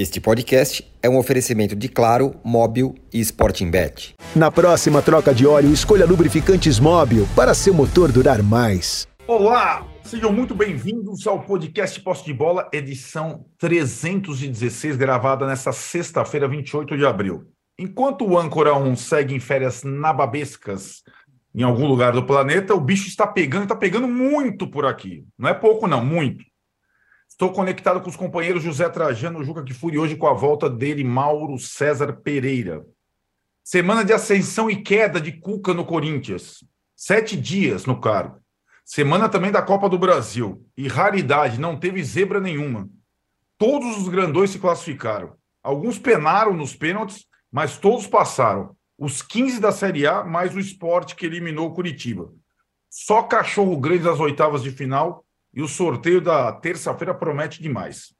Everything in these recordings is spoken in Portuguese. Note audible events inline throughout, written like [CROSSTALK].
Este podcast é um oferecimento de Claro, Móbil e Sporting Bet. Na próxima troca de óleo, escolha lubrificantes Móbil para seu motor durar mais. Olá, sejam muito bem-vindos ao podcast Posse de Bola, edição 316, gravada nesta sexta-feira, 28 de abril. Enquanto o âncora 1 segue em férias nababescas em algum lugar do planeta, o bicho está pegando, está pegando muito por aqui. Não é pouco, não, muito. Estou conectado com os companheiros José Trajano Juca Kifuri hoje com a volta dele, Mauro César Pereira. Semana de ascensão e queda de Cuca no Corinthians. Sete dias no cargo. Semana também da Copa do Brasil. E raridade, não teve zebra nenhuma. Todos os grandões se classificaram. Alguns penaram nos pênaltis, mas todos passaram. Os 15 da Série A, mais o esporte que eliminou o Curitiba. Só cachorro grande das oitavas de final e o sorteio da terça-feira promete demais.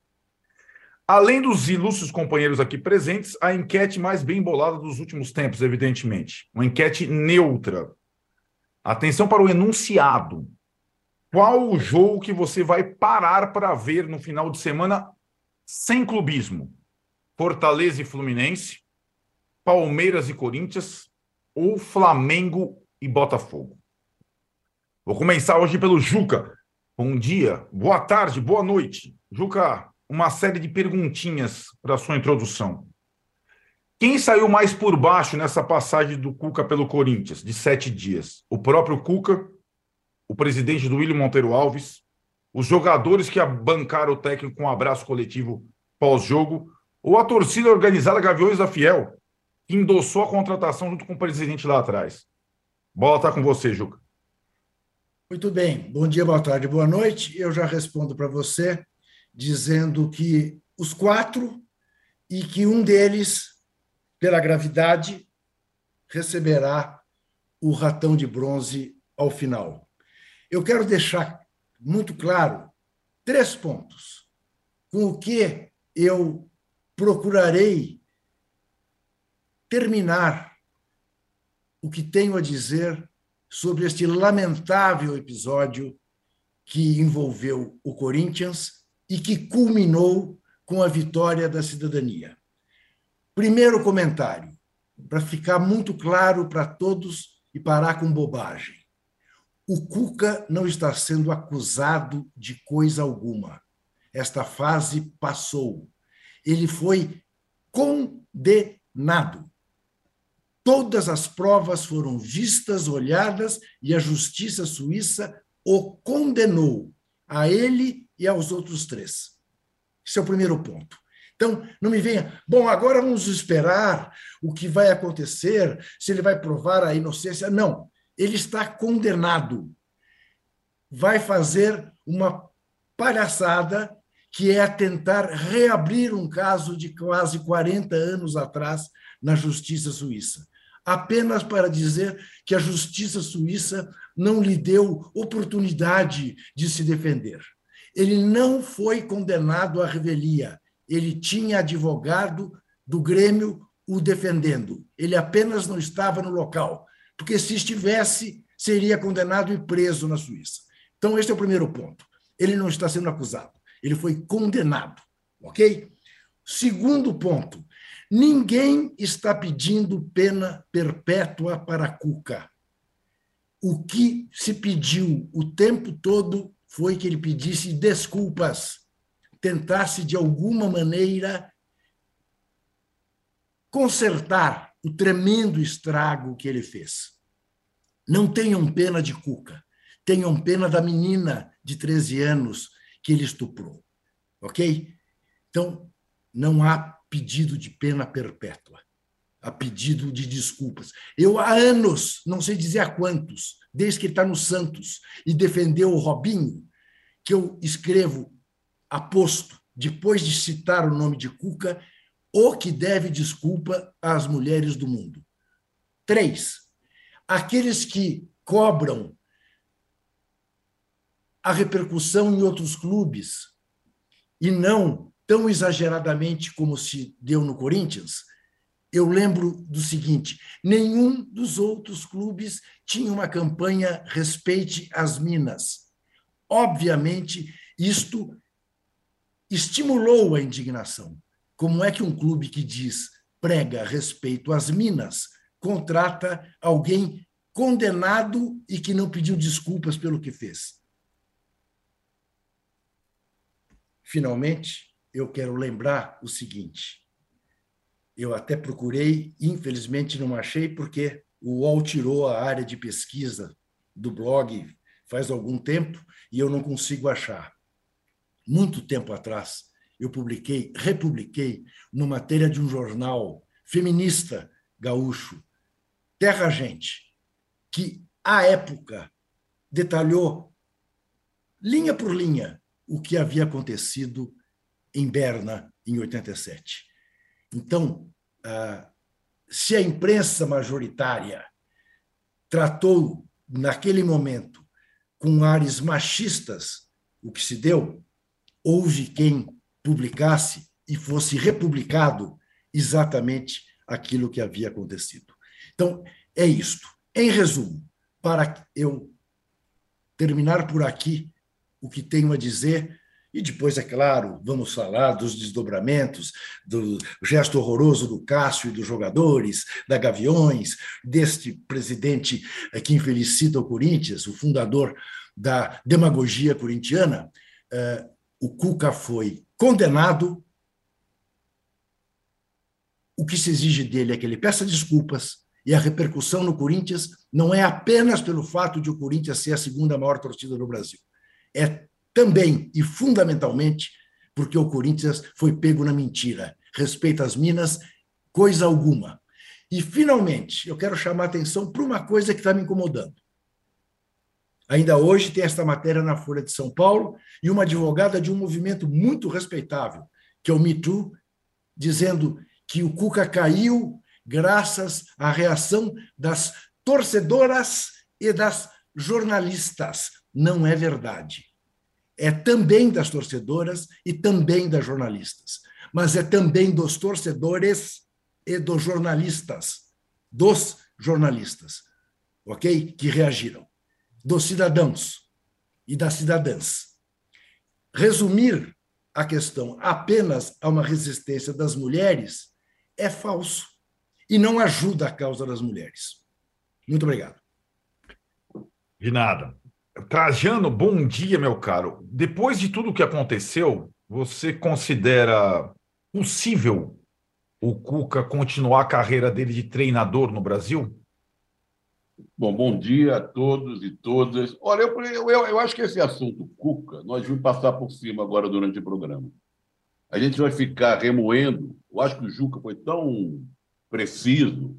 Além dos ilustres companheiros aqui presentes, a enquete mais bem bolada dos últimos tempos, evidentemente. Uma enquete neutra. Atenção para o enunciado. Qual o jogo que você vai parar para ver no final de semana sem clubismo? Fortaleza e Fluminense, Palmeiras e Corinthians ou Flamengo e Botafogo? Vou começar hoje pelo Juca. Bom dia, boa tarde, boa noite. Juca, uma série de perguntinhas para sua introdução. Quem saiu mais por baixo nessa passagem do Cuca pelo Corinthians, de sete dias? O próprio Cuca, o presidente do William Monteiro Alves, os jogadores que bancaram o técnico com um abraço coletivo pós-jogo, ou a torcida organizada Gaviões da Fiel, que endossou a contratação junto com o presidente lá atrás? Bola está com você, Juca. Muito bem. Bom dia, boa tarde, boa noite. Eu já respondo para você dizendo que os quatro e que um deles, pela gravidade, receberá o ratão de bronze ao final. Eu quero deixar muito claro três pontos com o que eu procurarei terminar o que tenho a dizer sobre este lamentável episódio que envolveu o Corinthians e que culminou com a vitória da cidadania. Primeiro comentário, para ficar muito claro para todos e parar com bobagem. O Cuca não está sendo acusado de coisa alguma. Esta fase passou. Ele foi condenado. Todas as provas foram vistas, olhadas e a justiça suíça o condenou, a ele e aos outros três. Esse é o primeiro ponto. Então, não me venha, bom, agora vamos esperar o que vai acontecer, se ele vai provar a inocência. Não, ele está condenado. Vai fazer uma palhaçada que é tentar reabrir um caso de quase 40 anos atrás na justiça suíça apenas para dizer que a justiça suíça não lhe deu oportunidade de se defender. Ele não foi condenado à revelia, ele tinha advogado do Grêmio o defendendo. Ele apenas não estava no local, porque se estivesse, seria condenado e preso na Suíça. Então, este é o primeiro ponto. Ele não está sendo acusado, ele foi condenado, ok? Segundo ponto, Ninguém está pedindo pena perpétua para Cuca. O que se pediu o tempo todo foi que ele pedisse desculpas, tentasse de alguma maneira consertar o tremendo estrago que ele fez. Não tenham pena de Cuca, tenham pena da menina de 13 anos que ele estuprou. Ok? Então, não há pedido de pena perpétua, a pedido de desculpas. Eu, há anos, não sei dizer há quantos, desde que está no Santos e defendeu o Robinho, que eu escrevo aposto, depois de citar o nome de Cuca, o que deve desculpa às mulheres do mundo. Três, aqueles que cobram a repercussão em outros clubes e não tão exageradamente como se deu no Corinthians, eu lembro do seguinte: nenhum dos outros clubes tinha uma campanha respeite as minas. Obviamente, isto estimulou a indignação. como é que um clube que diz prega respeito às minas contrata alguém condenado e que não pediu desculpas pelo que fez? Finalmente, eu quero lembrar o seguinte: eu até procurei, infelizmente não achei, porque o UOL tirou a área de pesquisa do blog faz algum tempo e eu não consigo achar. Muito tempo atrás, eu publiquei, republiquei, numa matéria de um jornal feminista gaúcho, Terra Gente, que, à época, detalhou, linha por linha, o que havia acontecido em Berna, em 87. Então, ah, se a imprensa majoritária tratou, naquele momento, com ares machistas o que se deu, houve quem publicasse e fosse republicado exatamente aquilo que havia acontecido. Então, é isto. Em resumo, para eu terminar por aqui o que tenho a dizer, e depois, é claro, vamos falar dos desdobramentos, do gesto horroroso do Cássio e dos jogadores, da Gaviões, deste presidente que infelicita o Corinthians, o fundador da demagogia corintiana. Eh, o Cuca foi condenado. O que se exige dele é que ele peça desculpas, e a repercussão no Corinthians não é apenas pelo fato de o Corinthians ser a segunda maior torcida do Brasil. É também e fundamentalmente porque o Corinthians foi pego na mentira. Respeito às Minas, coisa alguma. E, finalmente, eu quero chamar a atenção para uma coisa que está me incomodando. Ainda hoje tem esta matéria na Folha de São Paulo e uma advogada de um movimento muito respeitável, que é o Me Too, dizendo que o Cuca caiu graças à reação das torcedoras e das jornalistas. Não é verdade. É também das torcedoras e também das jornalistas, mas é também dos torcedores e dos jornalistas, dos jornalistas, ok? Que reagiram, dos cidadãos e das cidadãs. Resumir a questão apenas a uma resistência das mulheres é falso e não ajuda a causa das mulheres. Muito obrigado. De nada. Trajano, bom dia, meu caro. Depois de tudo o que aconteceu, você considera possível o Cuca continuar a carreira dele de treinador no Brasil? Bom, bom dia a todos e todas. Olha, eu, eu, eu acho que esse assunto Cuca, nós vamos passar por cima agora durante o programa. A gente vai ficar remoendo. Eu acho que o Juca foi tão preciso,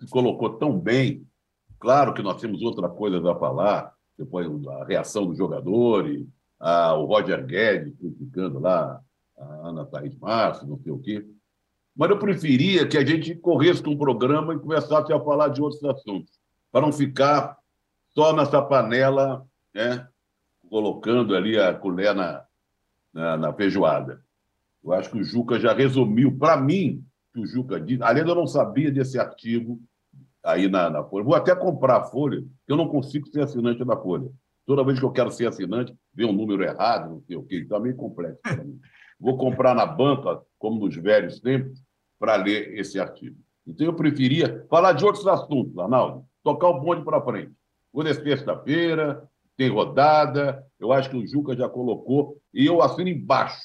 se colocou tão bem. Claro que nós temos outra coisa a falar, depois a reação dos jogadores, a, o Roger Guedes criticando lá a Ana Thaís Márcio, não sei o quê. Mas eu preferia que a gente corresse com o programa e começasse a falar de outros assuntos, para não ficar só nessa panela, né, colocando ali a colher na, na, na feijoada. Eu acho que o Juca já resumiu, para mim, que o Juca disse. Aliás, eu não sabia desse artigo aí na, na Folha. Vou até comprar a Folha, porque eu não consigo ser assinante da Folha. Toda vez que eu quero ser assinante, vem um número errado, não sei o quê. Então é meio complexo para mim. Vou comprar na banca, como nos velhos tempos, para ler esse artigo. Então eu preferia falar de outros assuntos, Arnaldo. Tocar o bonde para frente. Hoje é sexta-feira, tem rodada. Eu acho que o Juca já colocou, e eu assino embaixo.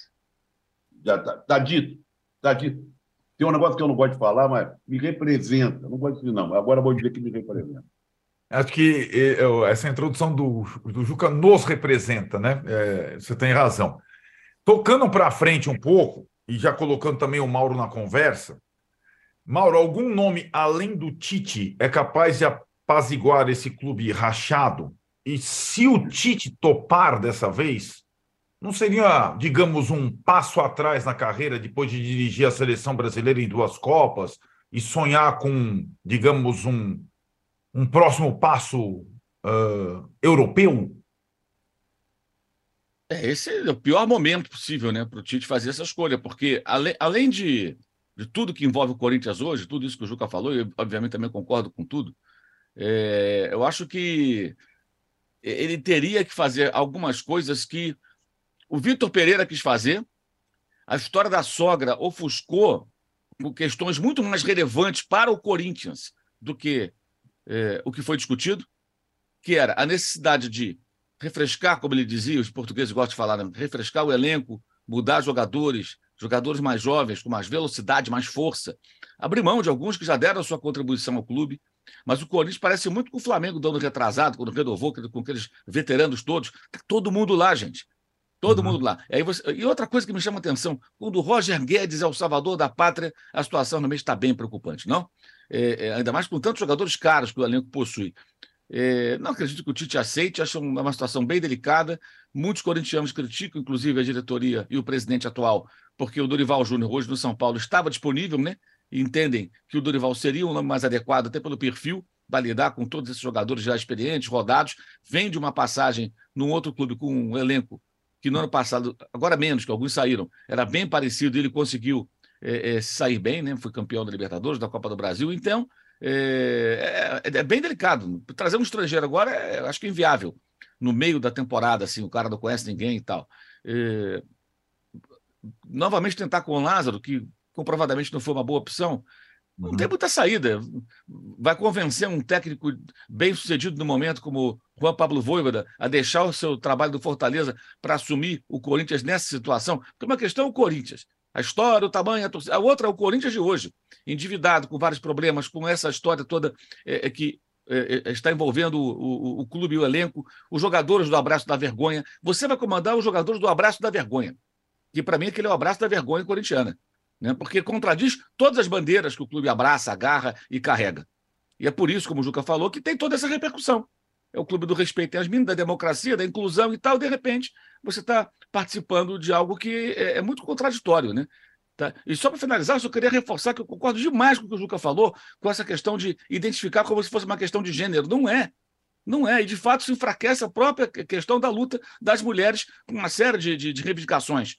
Já está tá dito. Está dito. Tem um negócio que eu não gosto de falar, mas me representa. Não gosto de não, agora vou dizer que me representa. Acho que essa introdução do, do Juca nos representa, né? É, você tem razão. Tocando para frente um pouco, e já colocando também o Mauro na conversa, Mauro, algum nome além do Tite é capaz de apaziguar esse clube rachado? E se o Tite topar dessa vez, não seria, digamos, um passo atrás na carreira depois de dirigir a seleção brasileira em duas Copas e sonhar com, digamos, um, um próximo passo uh, europeu? É, esse é o pior momento possível né, para o Tite fazer essa escolha, porque além, além de, de tudo que envolve o Corinthians hoje, tudo isso que o Juca falou, e eu, obviamente também concordo com tudo, é, eu acho que ele teria que fazer algumas coisas que o Vitor Pereira quis fazer, a história da sogra ofuscou questões muito mais relevantes para o Corinthians do que é, o que foi discutido, que era a necessidade de refrescar, como ele dizia, os portugueses gostam de falar, né? refrescar o elenco, mudar jogadores, jogadores mais jovens, com mais velocidade, mais força, abrir mão de alguns que já deram sua contribuição ao clube. Mas o Corinthians parece muito com o Flamengo dando retrasado, quando renovou com aqueles veteranos todos. Tá todo mundo lá, gente. Todo uhum. mundo lá. E, você... e, outra coisa que me chama a atenção: quando o Roger Guedes é o salvador da pátria, a situação realmente está bem preocupante, não? É, é, ainda mais com tantos jogadores caros que o elenco possui. É, não acredito que o Tite aceite, acho uma situação bem delicada. Muitos corintianos criticam, inclusive, a diretoria e o presidente atual, porque o Dorival Júnior, hoje no São Paulo, estava disponível, né? E entendem que o Dorival seria um nome mais adequado, até pelo perfil, para lidar com todos esses jogadores já experientes, rodados. Vem de uma passagem num outro clube com um elenco que no ano passado, agora menos, que alguns saíram, era bem parecido, ele conseguiu é, é, sair bem, né? Foi campeão da Libertadores, da Copa do Brasil. Então, é, é, é, bem delicado. Trazer um estrangeiro agora é, acho que inviável. No meio da temporada, assim, o cara não conhece ninguém e tal. É, novamente tentar com o Lázaro, que comprovadamente não foi uma boa opção, não uhum. tem muita saída. Vai convencer um técnico bem sucedido no momento, como Juan Pablo Voivoda, a deixar o seu trabalho do Fortaleza para assumir o Corinthians nessa situação? Porque uma questão é o Corinthians. A história, o tamanho, a torcida. A outra é o Corinthians de hoje, endividado, com vários problemas, com essa história toda é, é que é, é, está envolvendo o, o, o, clube e o elenco, os jogadores do abraço da vergonha. Você vai comandar os jogadores do abraço da vergonha, que para mim aquele é o abraço da vergonha corintiana, né? porque contradiz todas as bandeiras que o clube abraça, agarra e carrega. E é por isso, como o Juca falou, que tem toda essa repercussão é o clube do respeito às minas, da democracia, da inclusão e tal, de repente você está participando de algo que é, é muito contraditório, né? Tá? E só para finalizar, só queria reforçar que eu concordo demais com o que o Juca falou, com essa questão de identificar como se fosse uma questão de gênero. Não é. Não é. E, de fato, isso enfraquece a própria questão da luta das mulheres com uma série de, de, de reivindicações.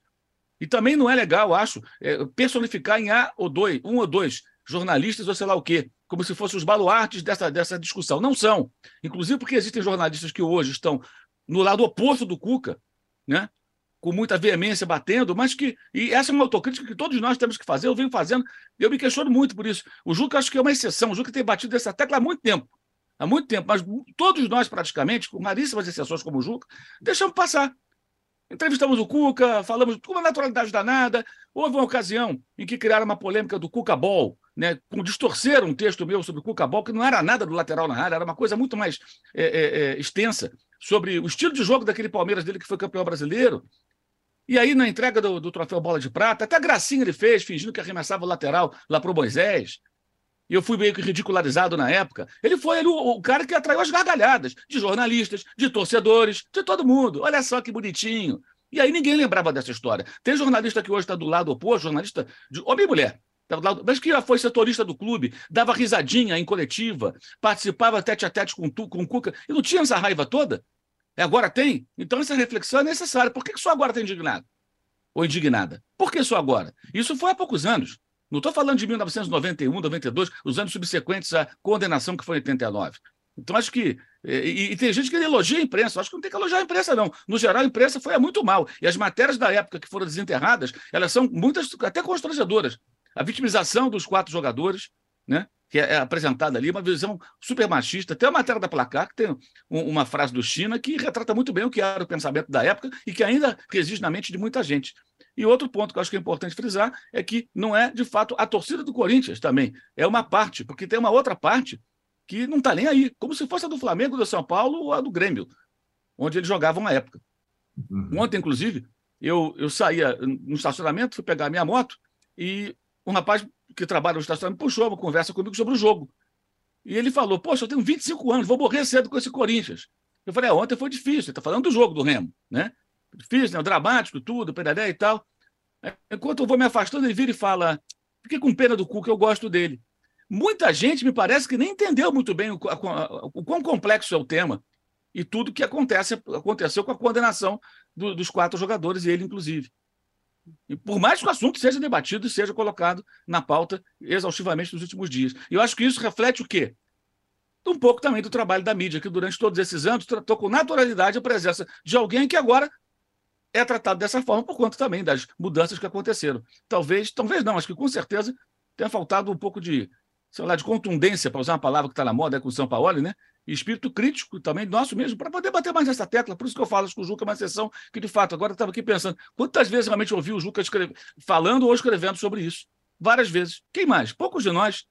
E também não é legal, acho, é, personificar em A ou dois, um ou dois jornalistas ou sei lá o quê como se fossem os baluartes dessa, dessa discussão. Não são. Inclusive porque existem jornalistas que hoje estão no lado oposto do Cuca, né? com muita veemência batendo, mas que. E essa é uma autocrítica que todos nós temos que fazer, eu venho fazendo, eu me questiono muito por isso. O Juca acho que é uma exceção, o Juca tem batido essa tecla há muito tempo. Há muito tempo, mas todos nós, praticamente, com raríssimas exceções como o Juca, deixamos passar. Entrevistamos o Cuca, falamos com uma naturalidade danada. Houve uma ocasião em que criaram uma polêmica do Cuca Ball, né, com distorcer um texto meu sobre o Cuca Ball, que não era nada do lateral na área, era uma coisa muito mais é, é, é, extensa, sobre o estilo de jogo daquele Palmeiras dele que foi campeão brasileiro. E aí, na entrega do, do troféu Bola de Prata, até gracinha ele fez, fingindo que arremessava o lateral lá para o Moisés. E eu fui meio que ridicularizado na época. Ele foi o, o, cara que atraiu as gargalhadas de jornalistas, de torcedores, de todo mundo. Olha só que bonitinho. E aí ninguém lembrava dessa história. Tem jornalista que hoje está do lado oposto, jornalista de homem e mulher, tá mas que já foi setorista do clube, dava risadinha em coletiva, participava tete a tete com, tu, com o Cuca, e não tinha essa raiva toda? E agora tem? Então essa reflexão é necessária. Por que só agora está indignado? Ou indignada? Por que só agora? Isso foi há poucos anos. Não estou falando de 1991, 92, os anos subsequentes à condenação que foi em 89. Então, acho que. E, e, tem gente que elogia a imprensa. Acho que não tem que elogiar a imprensa, não. No geral, a imprensa foi muito mal. E as matérias da época que foram desenterradas, elas são muitas, até constrangedoras. A vitimização dos quatro jogadores, né? que é apresentada ali, uma visão super machista. Tem a matéria da Placar, que tem um, uma frase do China que retrata muito bem o que era o pensamento da época e que ainda resiste na mente de muita gente. E outro ponto que eu acho que é importante frisar é que não é, de fato, a torcida do Corinthians também. É uma parte, porque tem uma outra parte que não está nem aí, como se fosse a do Flamengo, do São Paulo ou a do Grêmio, onde eles jogavam na época. Uhum. Ontem, inclusive, eu, eu saía no estacionamento, fui pegar a minha moto e um rapaz que trabalha no estacionamento puxou uma conversa comigo sobre o jogo. E ele falou: Poxa, eu tenho 25 anos, vou morrer cedo com esse Corinthians. Eu falei: é, Ontem foi difícil, ele está falando do jogo do Remo, né? Difícil, né? dramático, tudo, peraré e tal. Enquanto eu vou me afastando, ele vira e fala: fiquei com pena do Cuca, eu gosto dele. Muita gente me parece que nem entendeu muito bem o, a, o quão complexo é o tema e tudo que acontece, aconteceu com a condenação do, dos quatro jogadores, e ele, inclusive. E por mais que o assunto seja debatido e seja colocado na pauta exaustivamente nos últimos dias. E eu acho que isso reflete o quê? Um pouco também do trabalho da mídia, que durante todos esses anos tratou com naturalidade a presença de alguém que agora é tratado dessa forma por conta também das mudanças que aconteceram. Talvez, talvez não, acho que com certeza tenha faltado um pouco de, sei lá, de contundência, para usar uma palavra que está na moda é com o São Paulo, né? E espírito crítico também nosso mesmo, para poder bater mais nessa tecla. Por isso que eu falo, acho que o Juca é uma sessão que, de fato, agora estava aqui pensando, quantas vezes realmente ouvi o Juca escreve, falando ou escrevendo sobre isso? Várias vezes. Quem mais? Poucos de nós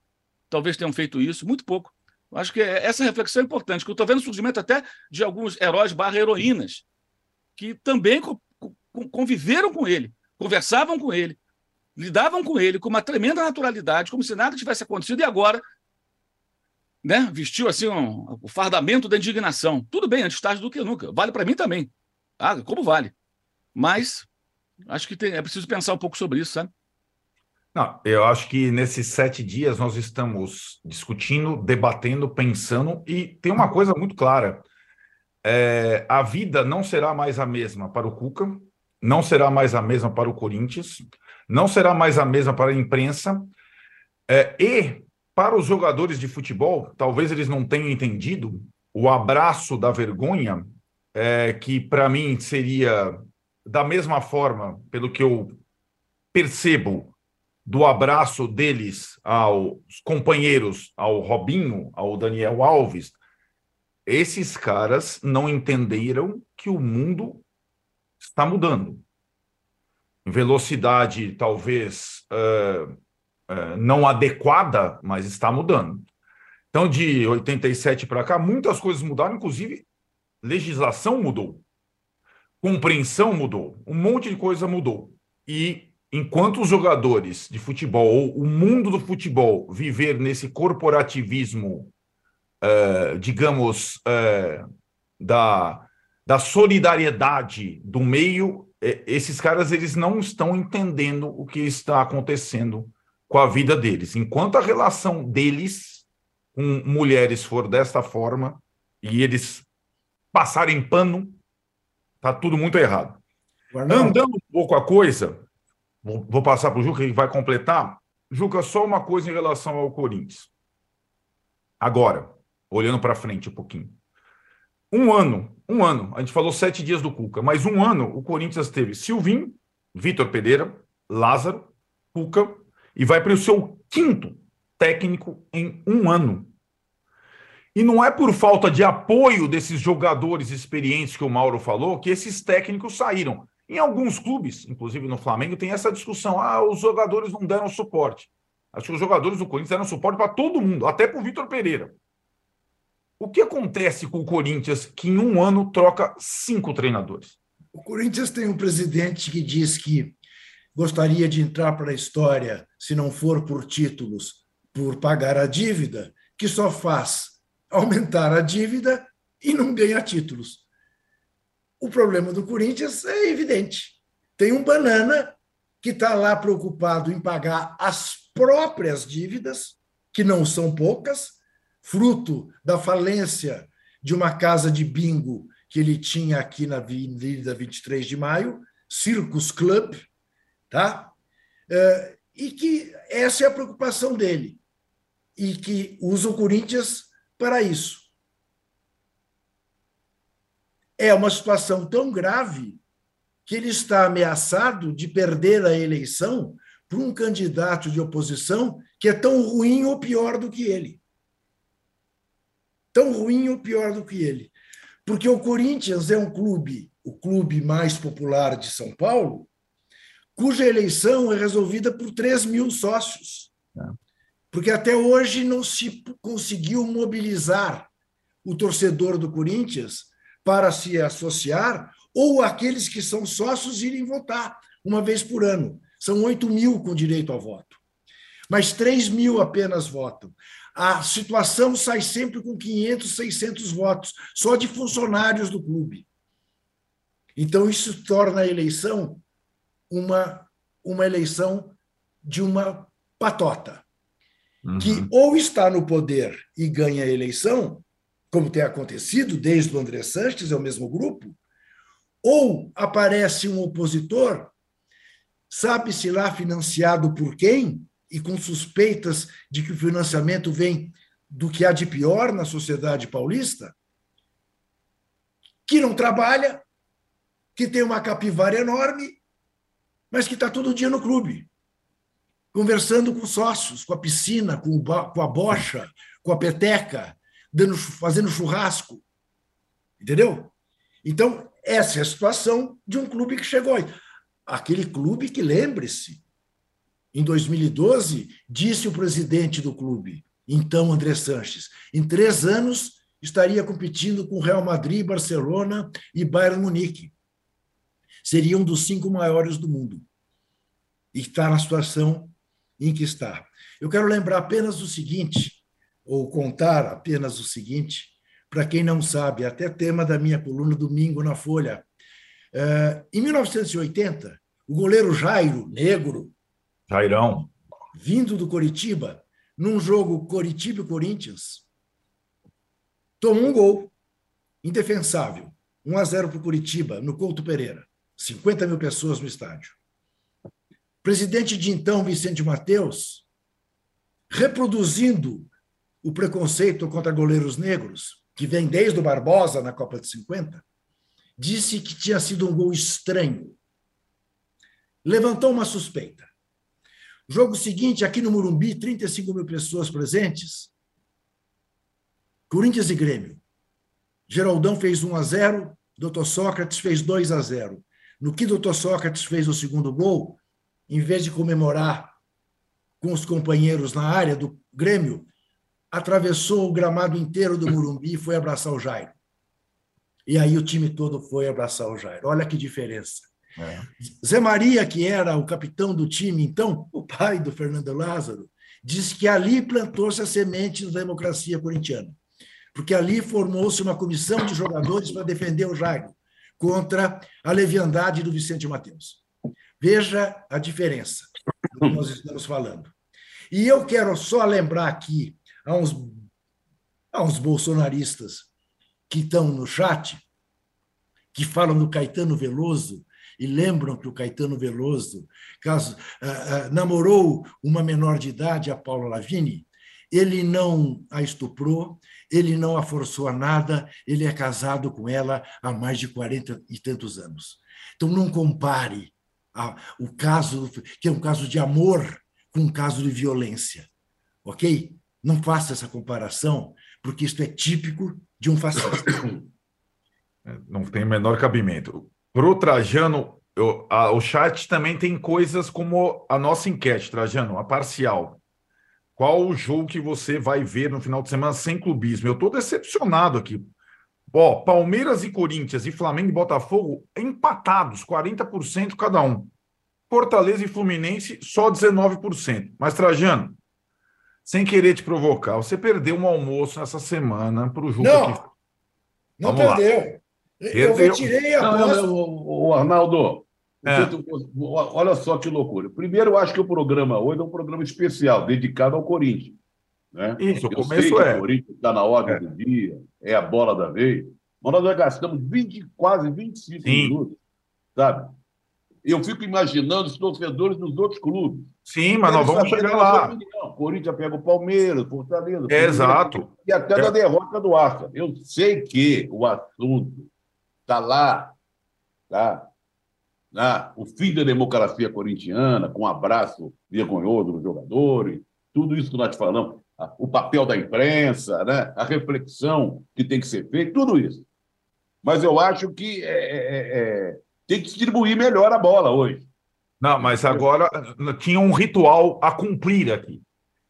talvez tenham feito isso, muito pouco. Acho que essa reflexão é importante, que eu estou vendo o surgimento até de alguns heróis barra heroínas, que também conviveram com ele, conversavam com ele, lidavam com ele com uma tremenda naturalidade, como se nada tivesse acontecido, e agora né, vestiu assim um, o fardamento da indignação. Tudo bem, antes tarde do que nunca. Vale para mim também. Ah, como vale. Mas acho que tem, é preciso pensar um pouco sobre isso, sabe? Não, eu acho que nesses sete dias nós estamos discutindo, debatendo, pensando, e tem uma coisa muito clara: é, a vida não será mais a mesma para o Cuca, não será mais a mesma para o Corinthians, não será mais a mesma para a imprensa, é, e para os jogadores de futebol, talvez eles não tenham entendido o abraço da vergonha, é, que para mim seria da mesma forma, pelo que eu percebo do abraço deles aos companheiros, ao Robinho, ao Daniel Alves, esses caras não entenderam que o mundo está mudando. Velocidade talvez uh, uh, não adequada, mas está mudando. Então, de 87 para cá, muitas coisas mudaram, inclusive legislação mudou, compreensão mudou, um monte de coisa mudou. E enquanto os jogadores de futebol, ou o mundo do futebol, viver nesse corporativismo, uh, digamos, da, da solidariedade do meio, esses caras eles não estão entendendo o que está acontecendo com a vida deles. Enquanto a relação deles com mulheres for desta forma e eles passarem pano, tá tudo muito errado. Andando um pouco a coisa, Vou passar para o Juca, que vai completar. Juca, só uma coisa em relação ao Corinthians. Agora, olhando para frente um pouquinho. Um ano, um ano, a gente falou sete dias do Cuca, mas um ano o Corinthians teve Silvinho, Vitor Pereira, Lázaro, Cuca, e vai para o seu quinto técnico em um ano. E não é por falta de apoio desses jogadores experientes que o Mauro falou que esses técnicos saíram. Em alguns clubes, inclusive no Flamengo, tem essa discussão: ah, os jogadores não deram suporte. Acho que os jogadores do Corinthians deram suporte para todo mundo, até para o Vitor Pereira. O que acontece com o Corinthians que em um ano troca cinco treinadores? O Corinthians tem um presidente que diz que gostaria de entrar para a história, se não for por títulos, por pagar a dívida, que só faz aumentar a dívida e não ganha títulos. O problema do Corinthians é evidente. Tem um banana que está lá preocupado em pagar as próprias dívidas, que não são poucas, fruto da falência de uma casa de bingo que ele tinha aqui na Avenida 23 de Maio, Circus Club, tá? É, e que essa é a preocupação dele, e que usa o Corinthians para isso é uma situação tão grave que ele está ameaçado de perder a eleição por um candidato de oposição que é tão ruim ou pior do que ele. Tão ruim ou pior do que ele. Porque o Corinthians é um clube, o clube mais popular de São Paulo, cuja eleição é resolvida por 3 mil sócios. É. Porque até hoje não se conseguiu mobilizar o torcedor do Corinthians para se associar, ou aqueles que são sócios irem votar uma vez por ano. São 8 mil com direito ao voto. Mas 3 mil apenas votam. A situação sai sempre com 500, 600 votos, só de funcionários do clube. Então, isso torna a eleição uma, uma eleição de uma patota, uhum. que ou está no poder e ganha a eleição, como tem acontecido desde o André Sanches, é o mesmo grupo, ou aparece um opositor, sabe-se lá financiado por quem, e com suspeitas de que o financiamento vem do que há de pior na sociedade paulista, que não trabalha, que tem uma capivara enorme, mas que está todo dia no clube, conversando com sócios, com a piscina, com, com a bocha, com a peteca, dando, fazendo churrasco. Entendeu? Então, essa é a situação de um clube que chegou aí. Aquele clube que, lembre-se, em 2012, disse o presidente do clube, então André Sanches, em três anos estaria competindo com Real Madrid, Barcelona e Bayern Munique. Seria um dos cinco maiores do mundo. E está na situação em que está. Eu quero lembrar apenas o seguinte, ou contar apenas o seguinte, para quem não sabe, até tema da minha coluna domingo na Folha. Uh, em 1980, o goleiro Jairo, negro, Jairão, vindo do Coritiba, num jogo Coritiba e Corinthians, tomou um gol indefensável, 1 a 0 para o Curitiba, no Couto Pereira, 50 mil pessoas no estádio. O presidente de então, Vicente Mateus, reproduzindo o preconceito contra goleiros negros, que vem desde o Barbosa na Copa de 50, disse que tinha sido um gol estranho. Levantou uma suspeita. Jogo seguinte, aqui no Murumbi, 35 mil pessoas presentes. Corinthians e Grêmio. Geraldão fez 1 a 0, Dr. Sócrates fez 2 a 0. No que Dr. Sócrates fez o segundo gol, em vez de comemorar com os companheiros na área do Grêmio, atravessou o gramado inteiro do Murumbi e foi abraçar o Jairo. E aí o time todo foi abraçar o Jairo. Olha que diferença. É. Zé Maria, que era o capitão do time, então, o pai do Fernando Lázaro, disse que ali plantou-se a semente da democracia corintiana. Porque ali formou-se uma comissão de jogadores para defender o Jairo contra a leviandade do Vicente Mateus. Veja a diferença do que nós estamos falando. E eu quero só lembrar aqui a uns, a uns bolsonaristas que estão no chat, que falam do Caetano Veloso e lembram que o Caetano Veloso caso, uh, uh, namorou uma menor de idade, a Paula Lavini, ele não a estuprou, ele não a forçou a nada, ele é casado com ela há mais de 40 e tantos anos. Então não compare a, o caso, que é um caso de amor, com um caso de violência. Ok? Não faça essa comparação, porque isso é típico de um fascista. [COUGHS] É, não tem menor cabimento. Para o Trajano, eu, a, o chat também tem coisas como a nossa enquete, Trajano, a parcial. Qual o jogo que você vai ver no final de semana sem clubismo? Eu estou decepcionado aqui. Ó, Palmeiras e Corinthians e Flamengo e Botafogo empatados, 40% cada um. Fortaleza e Fluminense, só 19%. Mas, Trajano, sem querer te provocar, você perdeu um almoço essa semana para o Juca. Não, aqui. não Vamos perdeu. Lá. Eu retirei a não, o, Arnaldo, é. olha só que loucura. Primeiro, eu acho que o programa hoje é um programa especial, dedicado ao Corinthians. Né? Isso, o começo é. O Corinthians está na ordem é. do dia, é a bola da vez. Mas nós já gastamos 20, quase 25 Sim. minutos, sabe? Eu fico imaginando os torcedores dos outros clubes. Sim, mas nós vamos chegar lá. O Corinthians pega o Palmeiras, Fortaleza. É, exato. E até é. da derrota do Arca. Eu sei que o assunto está lá, tá? tá? o fim da democracia corintiana, com um abraço vergonhoso dos jogadores, tudo isso que nós falamos, o papel da imprensa, né? a reflexão que tem que ser feita, tudo isso. Mas eu acho que é, é, é, é tem que distribuir melhor a bola hoje. Não, mas agora tinha um ritual a cumprir aqui.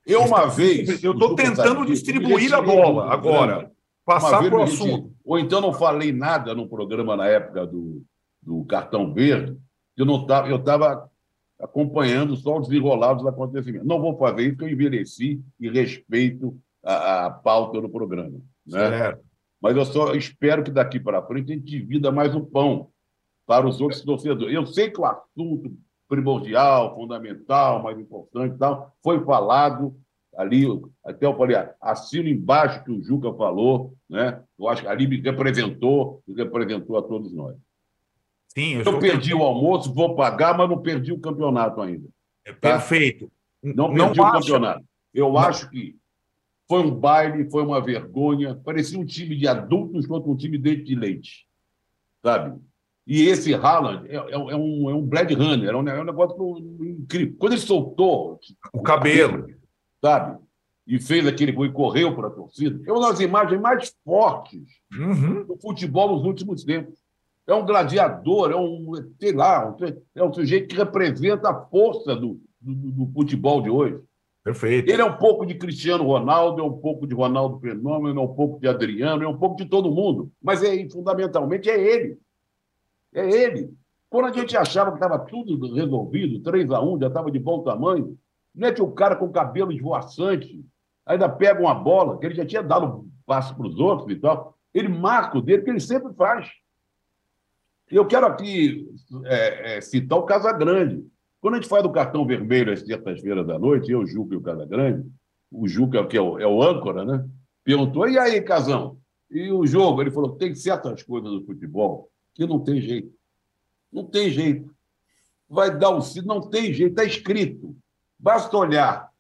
Eu uma vez. Eu estou tentando distribuir a bola agora. Passar para o assunto. Ou então não falei nada no programa na época do, do cartão verde, eu não estava, eu estava acompanhando só os desenrolados do acontecimento. Não vou fazer isso, porque eu envelheci e respeito a, a pauta do programa. Né? Mas eu só espero que daqui para frente a gente divida mais o pão para os outros torcedores. Eu sei que o assunto primordial, fundamental, mais importante, tal, foi falado ali, até eu falei, assino embaixo que o Juca falou, né? Eu acho que ali me representou, me representou a todos nós. Sim, eu, eu perdi o almoço, vou pagar, mas não perdi o campeonato ainda. É tá? Perfeito. Não perdi não o campeonato. Eu não. acho que foi um baile, foi uma vergonha. Parecia um time de adultos contra um time de leite. Sabe? E esse Haaland é, é, é um, é um Blade Runner, é um, é um negócio incrível. Quando ele soltou o cabelo, sabe? E fez aquele gol e correu para a torcida, é uma das imagens mais fortes uhum. do futebol nos últimos tempos. É um gladiador, é um, sei lá, é um sujeito que representa a força do, do, do futebol de hoje. Perfeito. Ele é um pouco de Cristiano Ronaldo, é um pouco de Ronaldo Fenômeno, é um pouco de Adriano, é um pouco de todo mundo. Mas é, fundamentalmente é ele. É ele. Quando a gente achava que estava tudo resolvido, 3 a 1 já estava de bom tamanho, não é que o cara com cabelo esvoaçante ainda pega uma bola, que ele já tinha dado um passo para os outros e tal, ele marca o dele, que ele sempre faz. Eu quero aqui é, é, citar o Casagrande. Quando a gente faz do cartão vermelho às terças-feiras da noite, eu, Juca e o Casagrande, o Juca, que é o, é o âncora, né? Perguntou, e aí, Casão? E o jogo? Ele falou, tem certas coisas do futebol que não tem jeito. Não tem jeito. Vai dar o sino, não tem jeito, está escrito. Basta olhar.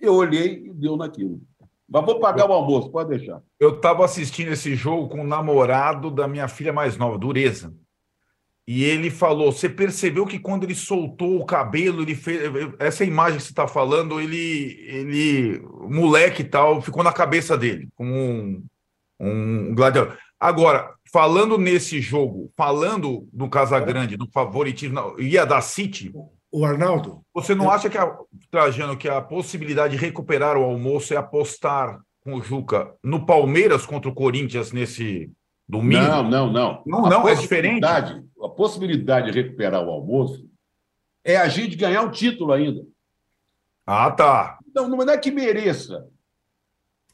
Eu olhei e deu naquilo. Mas vou pagar o almoço, pode deixar. Eu estava assistindo esse jogo com o namorado da minha filha mais nova, Dureza. E ele falou: você percebeu que quando ele soltou o cabelo, ele fez. Essa imagem que você está falando, ele, ele, moleque e tal, ficou na cabeça dele, como um, um gladiador. Agora, falando nesse jogo, falando do Casagrande, no favoritismo, ia da City. O Arnaldo. Você não acha que, a, Trajano, que a possibilidade de recuperar o almoço é apostar com o Juca no Palmeiras contra o Corinthians nesse domingo? Não, não, não. Não, não, é diferente a possibilidade de recuperar o almoço é a gente ganhar um título ainda. Ah, tá. Não, não é que mereça.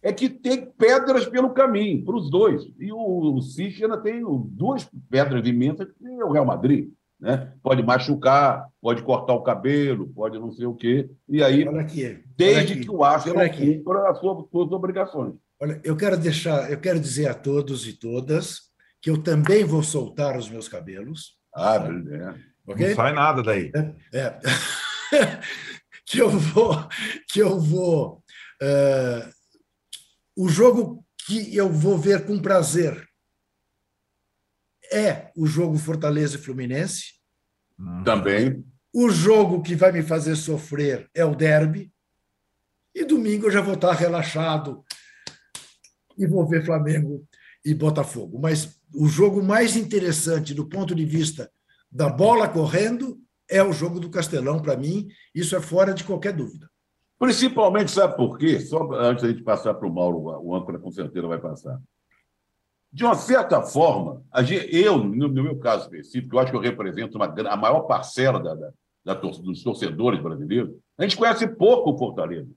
É que tem pedras pelo caminho, para os dois. E o, o City ainda tem duas pedras imensas, que é o Real Madrid. Né? Pode machucar, pode cortar o cabelo, pode não sei o quê. E aí, aqui, desde aqui, que o Arsenal cumpra as suas, suas obrigações. Olha, eu quero deixar, eu quero dizer a todos e todas que eu também vou soltar os meus cabelos. Ah, é. Okay? Não sai nada daí. É. é. [LAUGHS] que eu vou. Que eu vou uh, o jogo que eu vou ver com prazer é o jogo Fortaleza e Fluminense. Uhum. Também. O jogo que vai me fazer sofrer é o derby. E domingo eu já vou estar relaxado e vou ver Flamengo e Botafogo. Mas o jogo mais interessante do ponto de vista da bola correndo é o jogo do Castelão, para mim. Isso é fora de qualquer dúvida. Principalmente, sabe por quê? Só antes da gente passar para o Mauro, o âncora com certeza vai passar. De uma certa forma, eu, no meu caso específico, eu acho que eu represento uma, a maior parcela da, da, da, dos torcedores brasileiros, a gente conhece pouco o Fortaleza.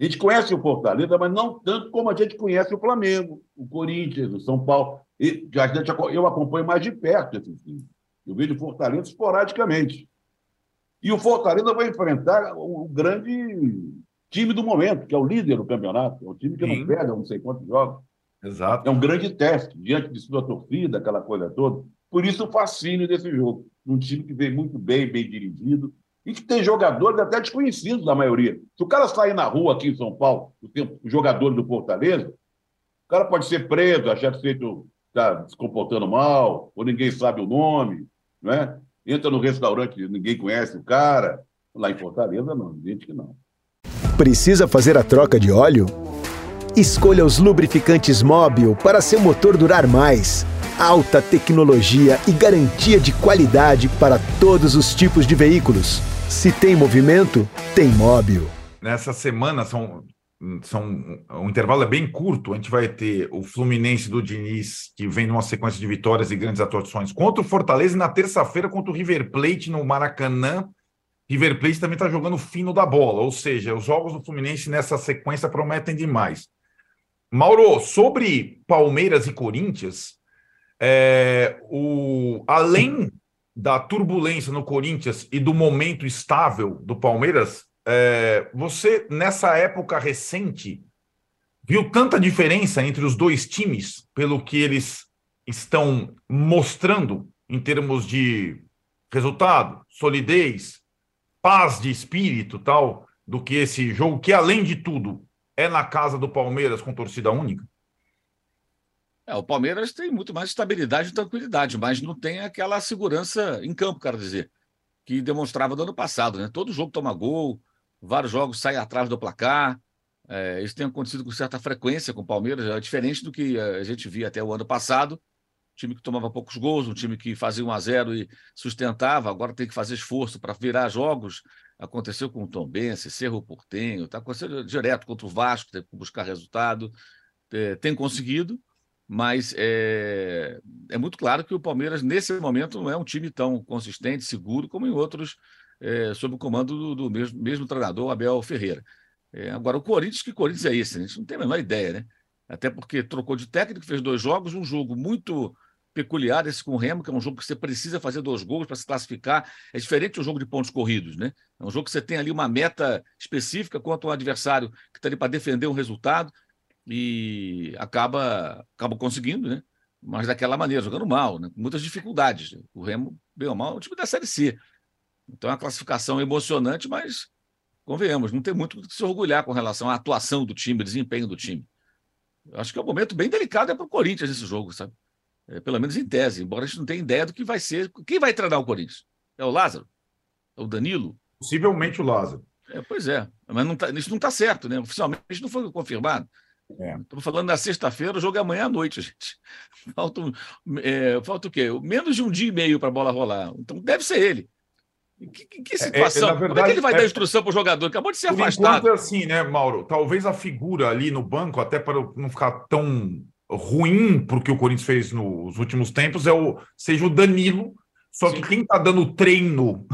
A gente conhece o Fortaleza, mas não tanto como a gente conhece o Flamengo, o Corinthians, o São Paulo. E a gente, eu acompanho mais de perto esses times. Eu vejo o Fortaleza esporadicamente. E o Fortaleza vai enfrentar o grande time do momento, que é o líder do campeonato. É um time que Sim. não perde não sei quantos jogos. Exato. É um grande teste diante de sua torcida, aquela coisa toda. Por isso o fascínio desse jogo. Um time que vem muito bem, bem dirigido, e que tem jogadores até desconhecidos da maioria. Se o cara sair na rua aqui em São Paulo, o, jogador do Fortaleza, o cara pode ser preso, achar que está se comportando mal, ou ninguém sabe o nome, né? entra no restaurante, ninguém conhece o cara. Lá em Fortaleza, não, gente que não. Precisa fazer a troca de óleo? Escolha os lubrificantes Móbil para seu motor durar mais. Alta tecnologia e garantia de qualidade para todos os tipos de veículos. Se tem movimento, tem móvel. Nessa semana são, são o intervalo é bem curto. A gente vai ter o Fluminense do Diniz, que vem numa sequência de vitórias e grandes atuações, contra o Fortaleza e na terça-feira contra o River Plate no Maracanã. River Plate também está jogando fino da bola, ou seja, os jogos do Fluminense nessa sequência prometem demais. Mauro, sobre Palmeiras e Corinthians, é, o, além da turbulência no Corinthians e do momento estável do Palmeiras, é, você, nessa época recente, viu tanta diferença entre os dois times, pelo que eles estão mostrando em termos de resultado, solidez, paz de espírito, tal, do que esse jogo, que além de tudo é na casa do Palmeiras com torcida única? É, o Palmeiras tem muito mais estabilidade e tranquilidade, mas não tem aquela segurança em campo, quero dizer, que demonstrava no ano passado, né? Todo jogo toma gol, vários jogos saem atrás do placar. É, isso tem acontecido com certa frequência com o Palmeiras, é diferente do que a gente via até o ano passado. time que tomava poucos gols, um time que fazia 1 a 0 e sustentava, agora tem que fazer esforço para virar jogos. Aconteceu com o Tom Bense, Cerro Portenho, está acontecendo direto contra o Vasco, tem que buscar resultado. É, tem conseguido, mas é, é, muito claro que o Palmeiras, nesse momento, não é um time tão consistente, seguro, como em outros, é, sob o comando do, do mesmo, mesmo, treinador, Abel Ferreira. É, agora, o Corinthians, que Corinthians é esse? A gente não tem a menor ideia, né? Até porque trocou de técnico, fez dois jogos, um jogo muito peculiar esse com o Remo, que é um jogo que você precisa fazer dois gols para se classificar. É diferente do jogo de pontos corridos, né? É um jogo que você tem ali uma meta específica quanto ao adversário que está ali para defender um resultado e acaba, acaba conseguindo, né? Mas daquela maneira, jogando mal, né? muitas dificuldades. O Remo, bem ou mal, é o time da Série C. Então é uma classificação emocionante, mas convenhamos, não tem muito que se orgulhar com relação à atuação do time, desempenho do time. Eu acho que é um momento bem delicado é para o Corinthians esse jogo, sabe? É, pelo menos em tese, embora a gente não tenha ideia do que vai ser. Quem vai treinar o Corinthians? É o Lázaro? É o Danilo? Possivelmente o Lázaro. É, pois é, mas não tá, isso não está certo, né? Oficialmente não foi confirmado. É. Estamos falando na sexta-feira, o jogo é amanhã à noite, [LAUGHS] gente. Falta, é, falta o quê? Menos de um dia e meio para a bola rolar. Então deve ser ele. Que, que, que situação? É, é, verdade, Como é que ele vai dar é instrução para o jogador? Acabou de ser por afastado. Enquanto é assim, né, Mauro? Talvez a figura ali no banco, até para não ficar tão ruim porque o Corinthians fez nos últimos tempos, é o, seja o Danilo. Só Sim. que quem está dando treino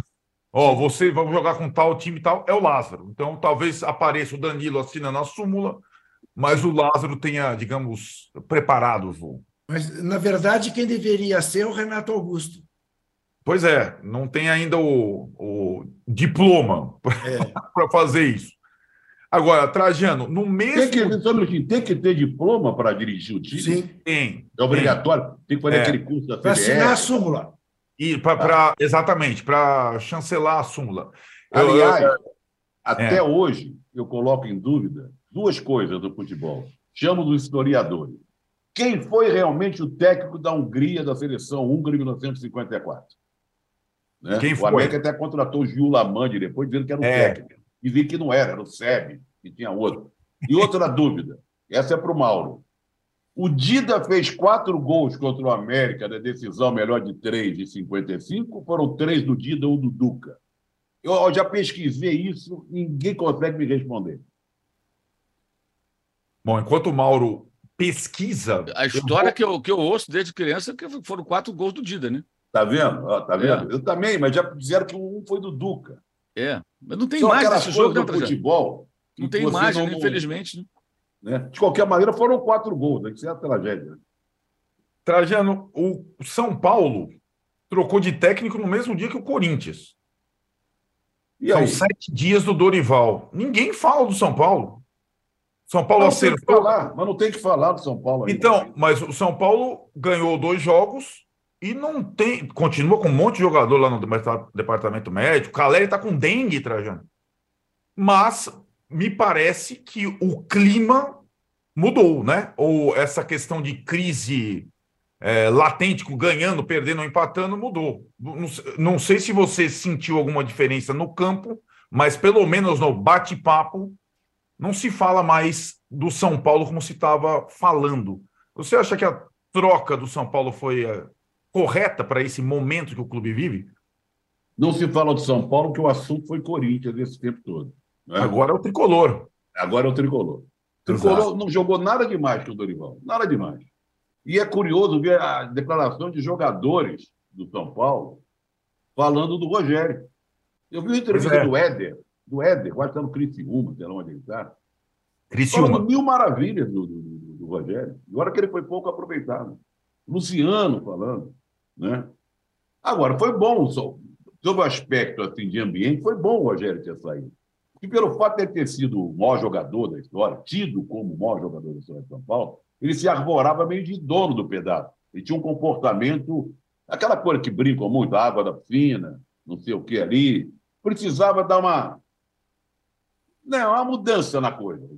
Ó, você vai jogar com tal time e tal, é o Lázaro. Então, talvez apareça o Danilo assinando a súmula mas o Lázaro tenha, digamos, preparado o voo. Mas, na verdade, quem deveria ser é o Renato Augusto. Pois é, não tem ainda o, o diploma é. [LAUGHS] para fazer isso. Agora, Trajano, no mesmo. Tem que, tem que ter diploma para dirigir o time? Sim. Tem. É obrigatório? Tem, tem que fazer é. aquele curso da Para assinar a súmula. E pra, pra exatamente, para chancelar a súmula. Aliás, eu, eu, até é. hoje, eu coloco em dúvida duas coisas do futebol. Chamo dos historiadores. Quem foi realmente o técnico da Hungria, da seleção húngara em 1954? Né? Quem foi? O América até contratou o Gil Lamande depois, dizendo que era o é. técnico. E vi que não era, era o SEB, que tinha outro. E outra [LAUGHS] dúvida, essa é para o Mauro. O Dida fez quatro gols contra o América na decisão melhor de três de 55, foram três do Dida ou do Duca? Eu já pesquisei isso, ninguém consegue me responder. Bom, enquanto o Mauro pesquisa. A história eu... que, eu, que eu ouço desde criança é que foram quatro gols do Dida, né? Tá vendo? Ó, tá vendo? É. Eu também, mas já disseram que um foi do Duca. É, mas não tem mais esse jogo do futebol. Não tem imagem, não... infelizmente. Né? né? De qualquer maneira, foram quatro gols, né? Isso é a tragédia. Trajano, o São Paulo trocou de técnico no mesmo dia que o Corinthians. E São aí? sete dias do Dorival. Ninguém fala do São Paulo. São Paulo não acertou. Falar, mas não tem que falar do São Paulo ainda. Então, mas o São Paulo ganhou dois jogos e não tem. Continua com um monte de jogador lá no departamento médico. Caleri está com dengue, Trajano. Mas me parece que o clima mudou, né? Ou essa questão de crise é, latente, ganhando, perdendo empatando, mudou. Não, não sei se você sentiu alguma diferença no campo, mas pelo menos no bate-papo não se fala mais do São Paulo como se estava falando. Você acha que a troca do São Paulo foi uh, correta para esse momento que o clube vive? Não se fala do São Paulo, porque o assunto foi Corinthians esse tempo todo. Né? Agora é o tricolor. Agora é o tricolor. Tricolor Exato. não jogou nada demais com o Dorival. Nada demais. E é curioso ver a declaração de jogadores do São Paulo falando do Rogério. Eu vi a entrevista é. do Éder, do Éder, eu acho que está no Criciúma, sei lá onde ele está. Criciúma. Falando mil maravilhas do, do, do, do Rogério. Agora que ele foi pouco aproveitado. Luciano falando, né? Agora, foi bom, sob o aspecto assim, de ambiente, foi bom o Rogério ter saído. E pelo fato de ele ter sido o maior jogador da história, tido como o maior jogador da história de São Paulo, ele se arvorava meio de dono do pedaço. Ele tinha um comportamento, aquela coisa que brincam muito, água da fina, não sei o que ali. Precisava dar uma, não, é uma mudança na coisa.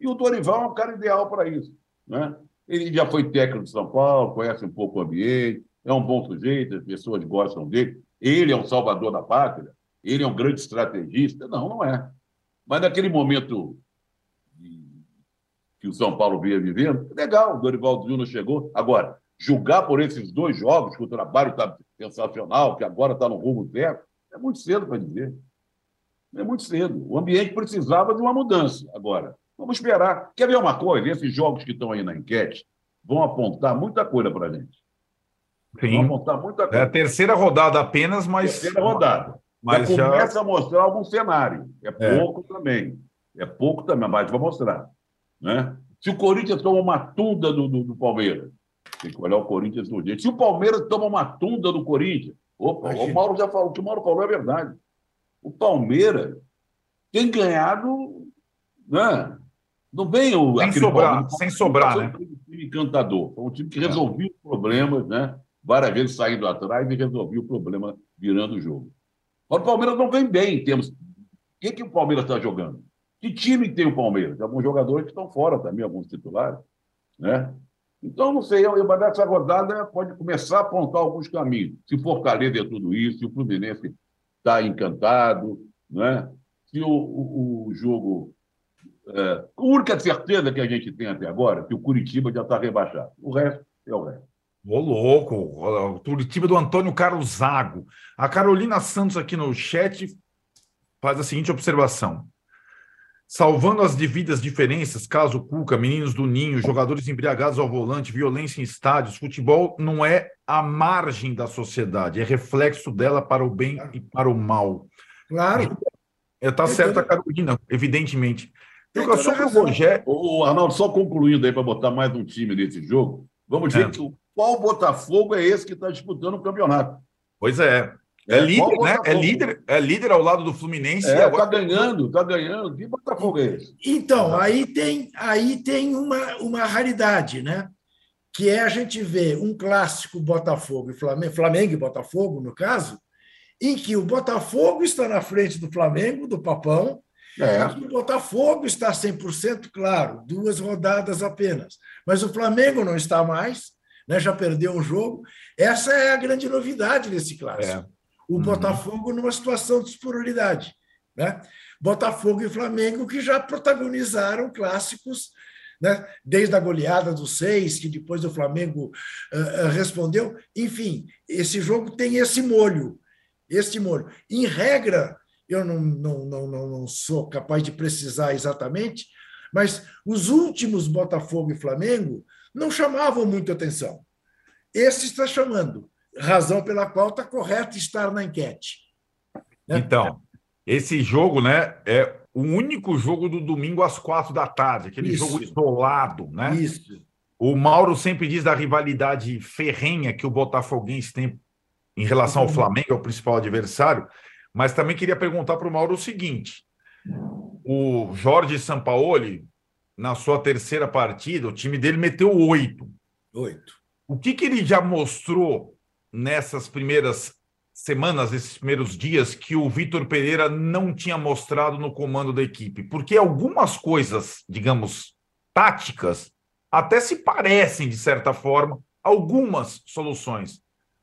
E o Dorival é um cara ideal para isso. Né? Ele já foi técnico de São Paulo, conhece um pouco o ambiente, é um bom sujeito, as pessoas gostam dele. Ele é um salvador da pátria, ele é um grande estrategista. Não, não é. Mas naquele momento que o São Paulo vinha vivendo, legal, o Dorival Júnior chegou. Agora, julgar por esses dois jogos, que o trabalho está sensacional, que agora está no rumo certo, é muito cedo para dizer. É muito cedo. O ambiente precisava de uma mudança. Agora, vamos esperar. Quer ver uma coisa? Esses jogos que estão aí na enquete vão apontar muita coisa para a gente. Sim. Apontar muita coisa. É a terceira rodada apenas, mas. Terceira rodada. Mas já começa a mostrar algum cenário. É, é pouco é. também. É pouco também, mas vai mostrar. Né? Se o Corinthians toma uma tunda do, do, do Palmeiras, tem que olhar o Corinthians no dia. Se o Palmeiras toma uma tunda do Corinthians, opa, o Mauro já falou, o que o Mauro falou é verdade. O Palmeiras tem ganhado, né? Não vem o. Sem sobrar, sem sobrar, né? Um time encantador. Foi um time que resolvia os problemas, né? Várias vezes saindo atrás e resolvia o problema virando o jogo. Mas o Palmeiras não vem bem em termos. O que, que o Palmeiras está jogando? Que time tem o Palmeiras? Alguns jogadores que estão fora também, alguns titulares. Né? Então, não sei, mas nessa rodada pode começar a apontar alguns caminhos. Se Fortaleza é tudo isso, se o Fluminense está encantado, né? se o, o, o jogo. É, a única certeza que a gente tem até agora é que o Curitiba já está rebaixado. O resto é o resto. Ô, louco! O Curitiba do Antônio Carlos Zago. A Carolina Santos aqui no chat faz a seguinte observação. Salvando as devidas diferenças, caso Cuca, meninos do Ninho, jogadores embriagados ao volante, violência em estádios, futebol não é a margem da sociedade, é reflexo dela para o bem e para o mal. Claro. Está certa a Carolina, evidentemente. Eu, sobre o Rogério. O Arnaldo, só concluindo aí para botar mais um time nesse jogo, vamos dizer é. que qual Botafogo é esse que está disputando o campeonato? Pois é. É, é líder, né? É líder, é líder ao lado do Fluminense. É, agora... tá ganhando, tá ganhando. Que Botafogo é esse? Então, aí tem, aí tem uma, uma raridade, né? Que é a gente ver um clássico Botafogo e Flamengo, Flamengo e Botafogo, no caso, em que o Botafogo está na frente do Flamengo, do Papão, é. o Botafogo está 100% claro, duas rodadas apenas. Mas o Flamengo não está mais, né, já perdeu um jogo. Essa é a grande novidade desse clássico. É o uhum. Botafogo numa situação de superioridade. Né? Botafogo e Flamengo que já protagonizaram clássicos, né? desde a goleada dos seis, que depois o Flamengo uh, respondeu. Enfim, esse jogo tem esse molho, este molho. Em regra, eu não, não, não, não sou capaz de precisar exatamente, mas os últimos Botafogo e Flamengo não chamavam muito atenção. Esse está chamando razão pela qual está correto estar na enquete. Né? Então, esse jogo né, é o único jogo do domingo às quatro da tarde, aquele Isso. jogo isolado. Né? Isso. O Mauro sempre diz da rivalidade ferrenha que o Botafoguense tem em relação ao uhum. Flamengo, é o principal adversário, mas também queria perguntar para o Mauro o seguinte: o Jorge Sampaoli, na sua terceira partida, o time dele meteu oito. Oito. O que, que ele já mostrou nessas primeiras semanas, esses primeiros dias, que o Vitor Pereira não tinha mostrado no comando da equipe? Porque algumas coisas, digamos, táticas, até se parecem, de certa forma, algumas soluções.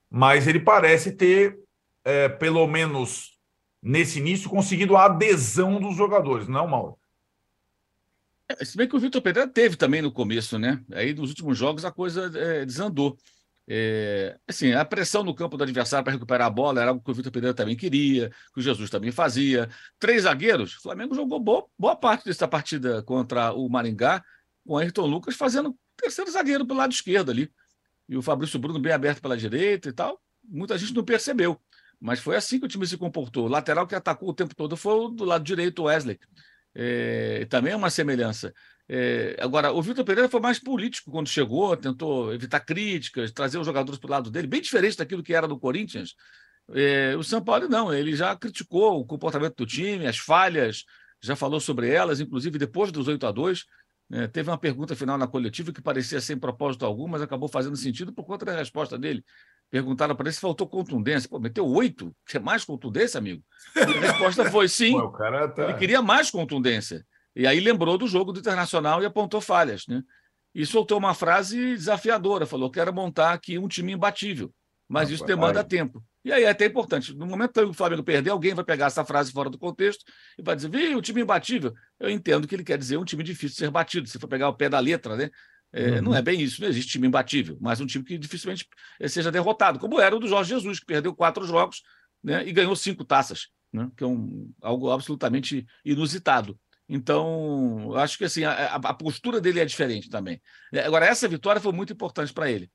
Mas ele parece ter, é, pelo menos nesse início, conseguido a adesão dos jogadores, não, Mauro? É, se bem que o Vitor Pereira teve também no começo, né? Aí nos últimos jogos a coisa é, desandou. É, assim, a pressão no campo do adversário para recuperar a bola era algo que o Vitor Pereira também queria, que o Jesus também fazia. Três zagueiros, o Flamengo jogou boa, boa parte dessa partida contra o Maringá, com o Ayrton Lucas fazendo terceiro zagueiro pelo lado esquerdo ali. E o Fabrício Bruno bem aberto pela direita e tal. Muita gente não percebeu. Mas foi assim que o time se comportou. O lateral que atacou o tempo todo foi do lado direito, o Wesley. É, também é uma semelhança. É, agora, o Vitor Pereira foi mais político quando chegou, tentou evitar críticas, trazer os jogadores para o lado dele, bem diferente daquilo que era do Corinthians. É, o São Paulo não, ele já criticou o comportamento do time, as falhas, já falou sobre elas, inclusive depois dos 8 a 2 né, Teve uma pergunta final na coletiva que parecia sem propósito algum, mas acabou fazendo sentido por conta da resposta dele. Perguntaram para ele se faltou contundência. Pô, meteu oito? Quer mais contundência, amigo? E a [LAUGHS] resposta foi sim. Pô, tá... Ele queria mais contundência. E aí lembrou do jogo do Internacional e apontou falhas. Né? e soltou uma frase desafiadora. Falou: quero montar aqui um time imbatível, mas ah, isso demanda tempo. E aí é até importante. No momento que o Flamengo perder, alguém vai pegar essa frase fora do contexto e vai dizer: Viu, o time imbatível. Eu entendo que ele quer dizer um time difícil de ser batido. Se for pegar o pé da letra, né? É, uhum. Não é bem isso, não existe time imbatível, mas um time que dificilmente seja derrotado, como era o do Jorge Jesus, que perdeu quatro jogos né, e ganhou cinco taças, né, que é um, algo absolutamente inusitado. Então, acho que assim, a, a, postura dele é diferente também. É, agora, essa vitória foi muito importante para ele.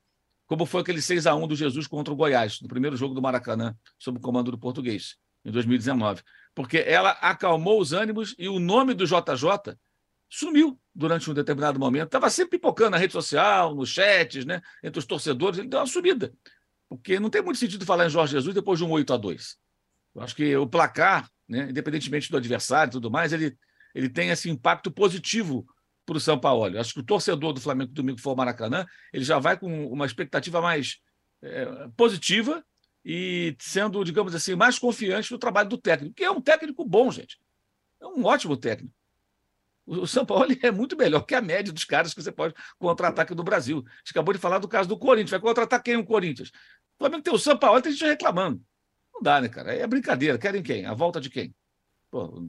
Como foi aquele 6 a 1 do Jesus contra o Goiás, no primeiro jogo do Maracanã, sob o comando do português, em 2019. Porque ela acalmou os ânimos e o nome do JJ sumiu durante um determinado momento. Estava sempre pipocando na rede social, nos chats, né, entre os torcedores. Ele deu uma subida. Porque não tem muito sentido falar em Jorge Jesus depois de um 8 a 2 Eu acho que o placar, né, independentemente do adversário e tudo mais, ele ele tem esse impacto positivo para o São Paulo. Acho que o torcedor do Flamengo domingo for ao Maracanã, ele já vai com uma expectativa mais é, positiva e sendo, digamos assim, mais confiante no trabalho do técnico, que é um técnico bom, gente. É um ótimo técnico. O São Paulo é muito melhor que a média dos caras que você pode contratar aqui no Brasil. A gente acabou de falar do caso do Corinthians. Vai contratar quem o Corinthians? O Flamengo tem o São Paulo, tem gente reclamando. Não dá, né, cara? É brincadeira. Querem quem? A volta de quem? Pô,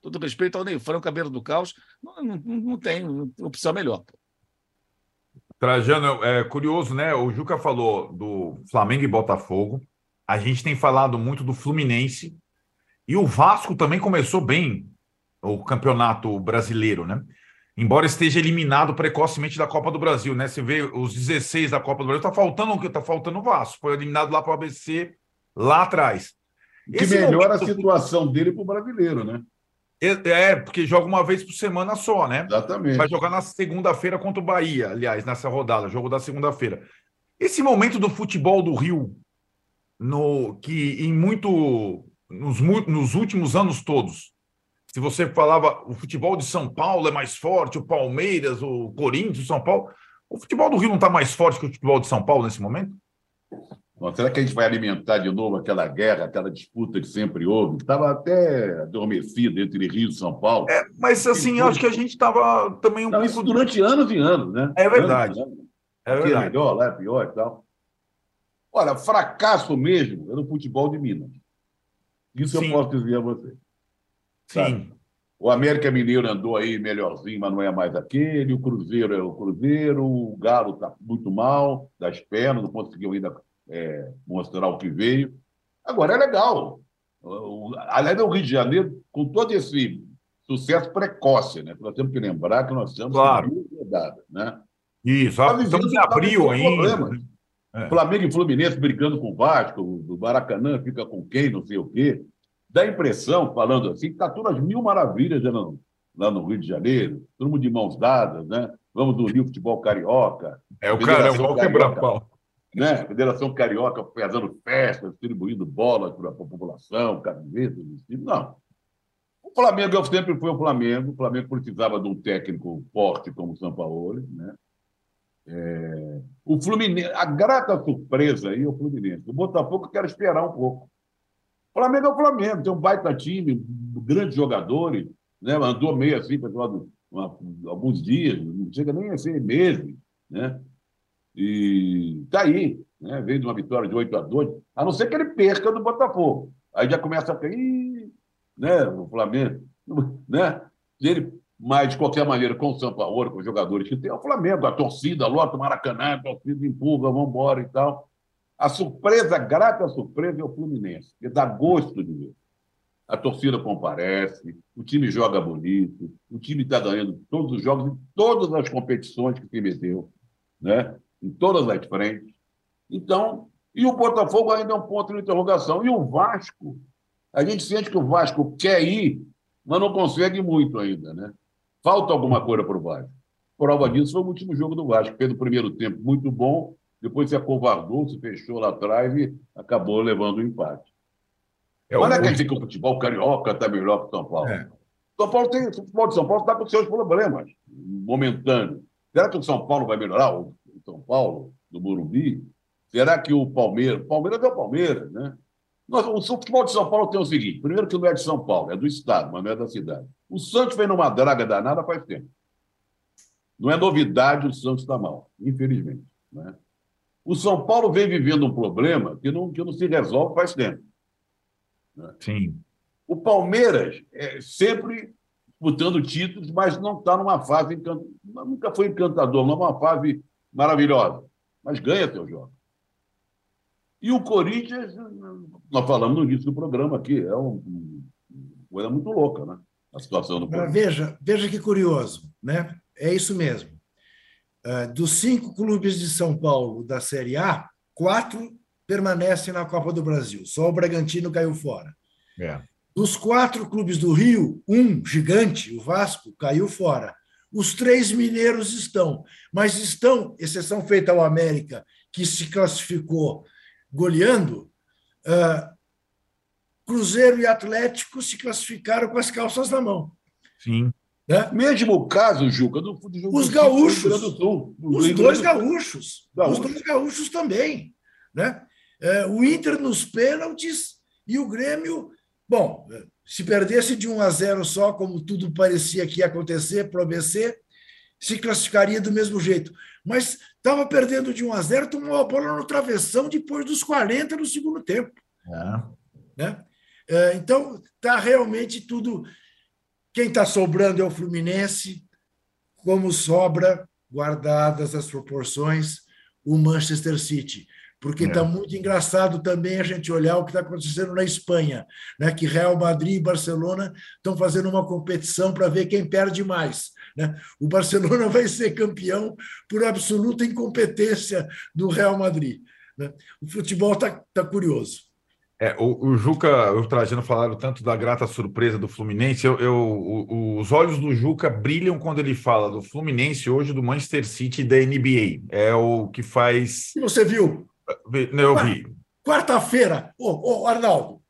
todo respeito ao Ney Franco, cabelo do caos, não, não, não tem opção melhor. Trajano, é curioso, né? O Juca falou do Flamengo e Botafogo. A gente tem falado muito do Fluminense. E o Vasco também começou bem o campeonato brasileiro, né? Embora esteja eliminado precocemente da Copa do Brasil, né? Você vê os 16 da Copa do Brasil, tá faltando o que? Tá faltando o Vasco. Foi eliminado lá para o ABC lá atrás. Que Esse melhora momento... a situação dele para o brasileiro, né? É, porque joga uma vez por semana só, né? Exatamente. Vai jogar na segunda-feira contra o Bahia, aliás, nessa rodada, jogo da segunda-feira. Esse momento do futebol do Rio, no que em muito nos, nos últimos anos todos, se você falava o futebol de São Paulo é mais forte, o Palmeiras, o Corinthians, o São Paulo, o futebol do Rio não está mais forte que o futebol de São Paulo nesse momento? Bom, será que a gente vai alimentar de novo aquela guerra, aquela disputa que sempre houve, estava até adormecida entre Rio e São Paulo? É, mas assim, eu acho que a gente estava também um Não, pouco. durante anos e anos, né? É verdade. Anos, É verdade. Aqui é melhor, lá é pior e tal. Olha, fracasso mesmo é no futebol de Minas. Isso Sim. eu posso dizer a você. Sim. O América Mineiro andou aí melhorzinho, mas não é mais aquele. O Cruzeiro é o Cruzeiro. O Galo está muito mal das pernas, não conseguiu ainda é, mostrar o que veio. Agora, é legal. Além do Rio de Janeiro, com todo esse sucesso precoce, né? Nós temos que lembrar que nós estamos claro. rodadas, né? Isso, estamos em abril ainda. Né? É. Flamengo e Fluminense brigando com o Vasco, o Maracanã fica com quem, não sei o quê. Dá a impressão, falando assim, que está tudo às mil maravilhas lá no, lá no Rio de Janeiro, todo mundo de mãos dadas, né? Vamos unir o futebol carioca. É o cara, é o quebra-pau né? Federação Carioca fazendo festas, distribuindo bolas para a população, camisetas, não. O Flamengo sempre foi o Flamengo, o Flamengo precisava de um técnico forte como o São Paulo, né? É... o Fluminense, a grata surpresa aí é o Fluminense. O Botafogo quer esperar um pouco. O Flamengo é o Flamengo, tem um baita time, grandes jogadores, né? andou meio assim, pessoal, alguns dias, não chega nem a ser meses, né? E está aí, né? veio de uma vitória de 8 a 2, a não ser que ele perca do Botafogo. Aí já começa a cair, né? O Flamengo, [LAUGHS] né? Ele, mas, de qualquer maneira, com o São Paulo, com os jogadores que tem, é o Flamengo, a torcida, lota o Maracanã, a torcida empurra, vamos embora e tal. A surpresa, grata surpresa é o Fluminense, que dá gosto de ver. A torcida comparece, o time joga bonito, o time está ganhando todos os jogos, em todas as competições que se meteu. Né? em todas as frentes. Então, e o Botafogo ainda é um ponto de interrogação. E o Vasco, a gente sente que o Vasco quer ir, mas não consegue muito ainda, né? Falta alguma coisa para o Vasco. Prova disso foi o último jogo do Vasco, fez o primeiro tempo muito bom, depois se acovardou, se fechou lá atrás e acabou levando o empate. É mas não é quer dizer que o futebol carioca está melhor que o São Paulo. É. São Paulo tem, o futebol de São Paulo está com seus problemas momentâneos. Será que o São Paulo vai melhorar? São Paulo, do Morumbi, será que o Palmeiras. Palmeiras é o Palmeiras, né? o futebol de São Paulo tem o seguinte: primeiro, que não é de São Paulo, é do Estado, mas não é da cidade. O Santos vem numa draga danada faz tempo. Não é novidade o Santos estar mal, infelizmente. Né? O São Paulo vem vivendo um problema que não, que não se resolve faz tempo. Né? Sim. O Palmeiras é sempre disputando títulos, mas não está numa fase encant... nunca foi encantador, não é uma fase maravilhosa, mas ganha seus jogos. E o Corinthians, nós falamos no início do programa aqui, é uma coisa muito louca, né? A situação do Corinthians. Veja, veja que curioso, né? É isso mesmo. É, dos cinco clubes de São Paulo da Série A, quatro permanecem na Copa do Brasil. Só o Bragantino caiu fora. É. Dos quatro clubes do Rio, um gigante, o Vasco, caiu fora. Os três mineiros estão, mas estão, exceção feita ao América, que se classificou goleando, uh, Cruzeiro e Atlético se classificaram com as calças na mão. Sim. Né? Mesmo o caso, Juca, do, do os gaúchos, do Sul, do os dois gaúchos, gaúchos, os dois gaúchos também, né? É, o Inter nos pênaltis e o Grêmio, bom, se perdesse de 1 a 0 só, como tudo parecia que ia acontecer para o ABC, se classificaria do mesmo jeito. Mas estava perdendo de 1 a 0, tomou a bola no travessão depois dos 40 no segundo tempo. É. Né? É, então, está realmente tudo. Quem está sobrando é o Fluminense, como sobra, guardadas as proporções, o Manchester City. Porque está é. muito engraçado também a gente olhar o que está acontecendo na Espanha, né? que Real Madrid e Barcelona estão fazendo uma competição para ver quem perde mais. Né? O Barcelona [LAUGHS] vai ser campeão por absoluta incompetência do Real Madrid. Né? O futebol está tá curioso. É, o, o, Juca e o Trajano falaram tanto da grata surpresa do Fluminense. Eu, eu o, os olhos do Juca brilham quando ele fala do Fluminense hoje, do Manchester City e da NBA. É o que faz. E você viu? Eu vi. Quarta-feira, ô, ô, Arnaldo.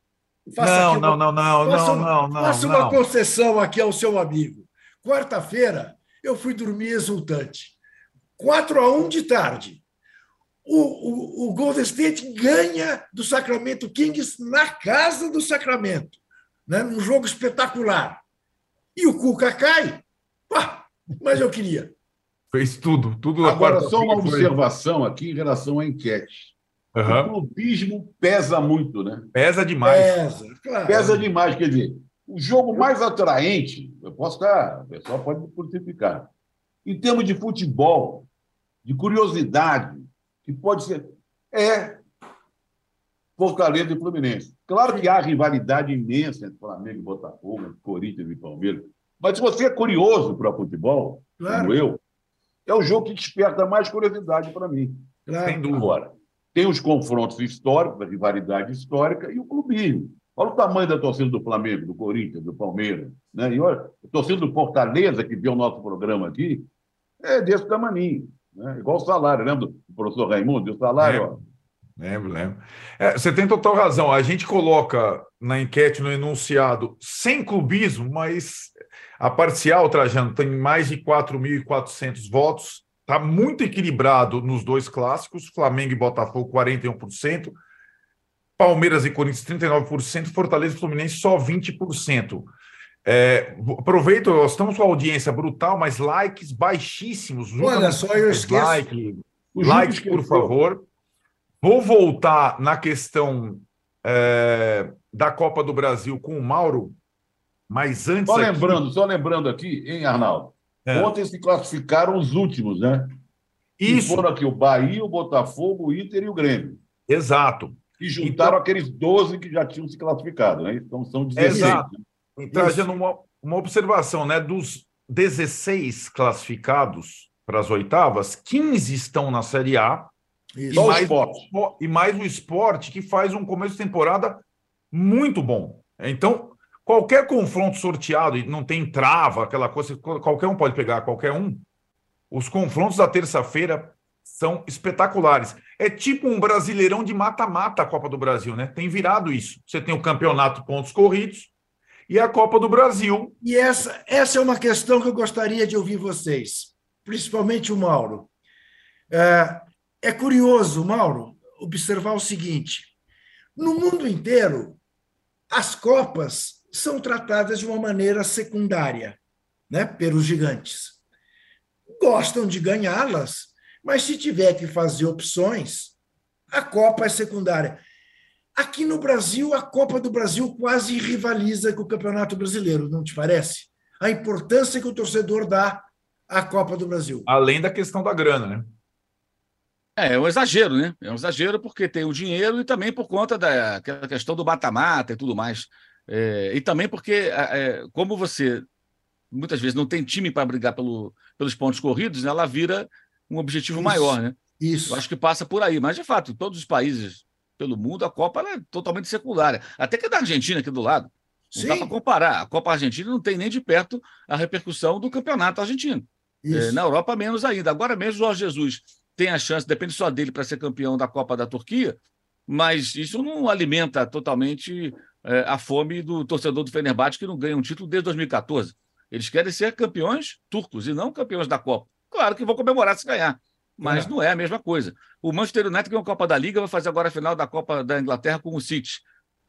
Não, não, não, não, não, não, não. Faça uma concessão aqui ao seu amigo. Quarta-feira, eu fui dormir exultante. 4 a 1 de tarde. O, o, o Golden State ganha do Sacramento Kings na casa do Sacramento, né? num jogo espetacular. E o Cuca cai. Mas eu queria. Fez tudo, tudo. Agora, só uma observação aqui em relação à enquete. Uhum. O clubismo pesa muito, né? Pesa demais. Pesa, claro. Pesa demais. Quer dizer, o jogo mais atraente, eu posso estar, o pessoal pode me crucificar, em termos de futebol, de curiosidade, que pode ser, é Fortaleza e Fluminense. Claro que há rivalidade imensa entre Flamengo e Botafogo, entre Corinthians e Palmeiras, mas se você é curioso para futebol, claro. como eu, é o jogo que desperta mais curiosidade para mim. Claro. Sem dúvida. Tem os confrontos históricos, a rivalidade histórica e o clubismo. Olha o tamanho da torcida do Flamengo, do Corinthians, do Palmeiras. Né? E olha, a torcida do Fortaleza, que viu o nosso programa aqui, é desse tamanho. Né? Igual o salário, lembra do professor Raimundo? O salário, lembro, Lembro, lembro. É, você tem total razão. A gente coloca na enquete, no enunciado, sem clubismo, mas a parcial, Trajano, tem mais de 4.400 votos. Está muito equilibrado nos dois clássicos, Flamengo e Botafogo, 41%. Palmeiras e Corinthians 39%, Fortaleza e Fluminense só 20%. É, aproveito, nós estamos com audiência brutal, mas likes baixíssimos. Olha só, eu esqueço. Like, likes, por favor. Vou voltar na questão é, da Copa do Brasil com o Mauro, mas antes. Só lembrando, aqui... só lembrando aqui, hein, Arnaldo? É. Ontem se classificaram os últimos, né? Isso. E foram aqui o Bahia, o Botafogo, o Inter e o Grêmio. Exato. E juntaram então, aqueles 12 que já tinham se classificado, né? Então são 16. Exato. Né? Trazendo uma, uma observação, né? Dos 16 classificados para as oitavas, 15 estão na Série A. E mais, o e mais o esporte, que faz um começo de temporada muito bom. Então, qualquer confronto sorteado, e não tem trava, aquela coisa, qualquer um pode pegar qualquer um. Os confrontos da terça-feira são espetaculares. É tipo um brasileirão de mata-mata a Copa do Brasil, né? Tem virado isso. Você tem o campeonato pontos corridos e a Copa do Brasil. E essa, essa é uma questão que eu gostaria de ouvir vocês, principalmente o Mauro. É, é curioso, Mauro, observar o seguinte: no mundo inteiro, as Copas são tratadas de uma maneira secundária, né, pelos gigantes. gostam de ganhá-las, mas se tiver que fazer opções, a Copa é secundária. Aqui no Brasil, a Copa do Brasil quase rivaliza com o Campeonato Brasileiro, não te parece? A importância que o torcedor dá à Copa do Brasil. Além da questão da grana, né? É, é um exagero, né? É um exagero porque tem o dinheiro e também por conta daquela questão do mata-mata e tudo mais. É, e também porque, é, como você muitas vezes não tem time para brigar pelo, pelos pontos corridos, ela vira um objetivo Isso, maior, né? Isso. Eu acho que passa por aí. Mas, de fato, todos os países pelo mundo, a Copa é totalmente secundária. Até que é da Argentina aqui do lado. Não Sim. dá para comparar. A Copa Argentina não tem nem de perto a repercussão do campeonato argentino. É, na Europa, menos ainda. Agora mesmo, o Jorge Jesus tem a chance, depende só dele para ser campeão da Copa da Turquia, mas isso não alimenta totalmente é, a fome do torcedor do Fenerbahçe que não ganha um título desde 2014. Eles querem ser campeões turcos e não campeões da Copa. Claro que vão comemorar se ganhar, mas É. não é a mesma coisa. O Manchester United ganhou a Copa da Liga, vai fazer agora a final da Copa da Inglaterra com o City.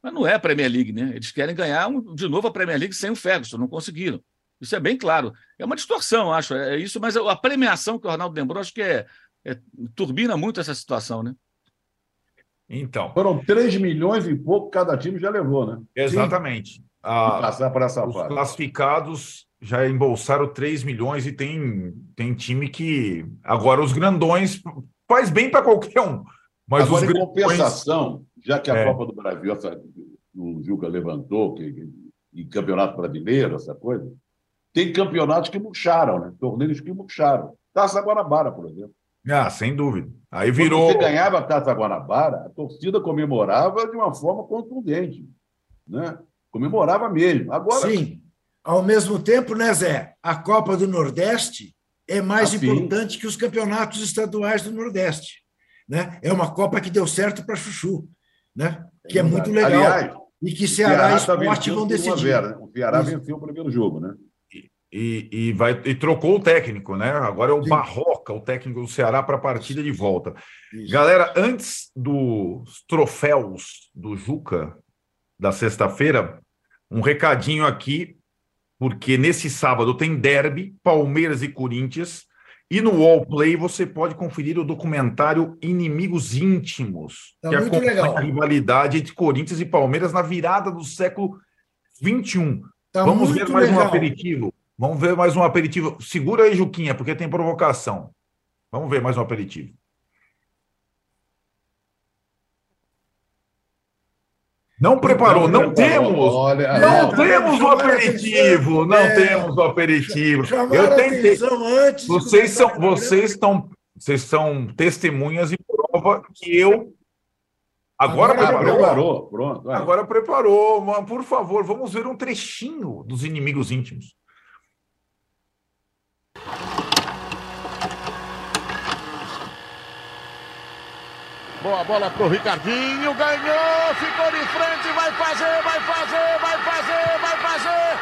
Mas não é a Premier League, né? Eles querem ganhar um- de novo a Premier League sem o Ferguson, não conseguiram. Isso é bem claro. É uma distorção, acho, é isso, mas a premiação que o Arnaldo lembrou, acho que é, é- turbina muito essa situação, né? Então, Foram 3 milhões e pouco cada time já levou, né? exatamente. Ah, passar por essa os fase. classificados já embolsaram 3 milhões e tem, tem time que. Agora, os grandões faz bem para qualquer um. Mas Agora, os em grandões. compensação, já que a É. Copa do Brasil, essa, o Juca levantou, que, que, e Campeonato Brasileiro, essa coisa, tem campeonatos que murcharam, né? Torneios que murcharam. Taça Guanabara, por exemplo. Ah, sem dúvida. Aí Quando virou. você ganhava a Taça Guanabara, a torcida comemorava de uma forma contundente. Né? Comemorava mesmo. Agora, Sim. Ao mesmo tempo, né, Zé? A Copa do Nordeste é mais Ah, sim. importante que os campeonatos estaduais do Nordeste. Né? É uma Copa que deu certo para Chuchu, né? que é muito legal. Aliás, e que o Ceará e tá Esporte vencendo vão por 1 a decidir. 0, né? O Ceará Isso. venceu o primeiro jogo, né? E, e, vai, e trocou o técnico, né? Agora é o Sim. Barroca, o técnico do Ceará, para a partida de volta. Isso. Galera, antes dos troféus do Juca da sexta-feira, um recadinho aqui, porque nesse sábado tem derby, Palmeiras e Corinthians, e no All Play você pode conferir o documentário Inimigos Íntimos, Tá que acompanha legal. a rivalidade entre Corinthians e Palmeiras na virada do século XXI. Tá Vamos ver mais um legal. aperitivo. Vamos ver mais um aperitivo. Segura aí, Juquinha, porque tem provocação. Vamos ver mais um aperitivo. Não preparou, não temos. Olha, Não tá temos o aperitivo, não É. temos o aperitivo. Eu tentei. antes. Vocês são, vocês estão, vocês são testemunhas e prova que eu agora, Agora Ah, preparou. preparou, pronto. vai. Agora preparou. Por favor, vamos ver um trechinho dos inimigos íntimos. Boa bola pro Ricardinho, ganhou, ficou de frente, vai fazer, vai fazer, vai fazer, vai fazer.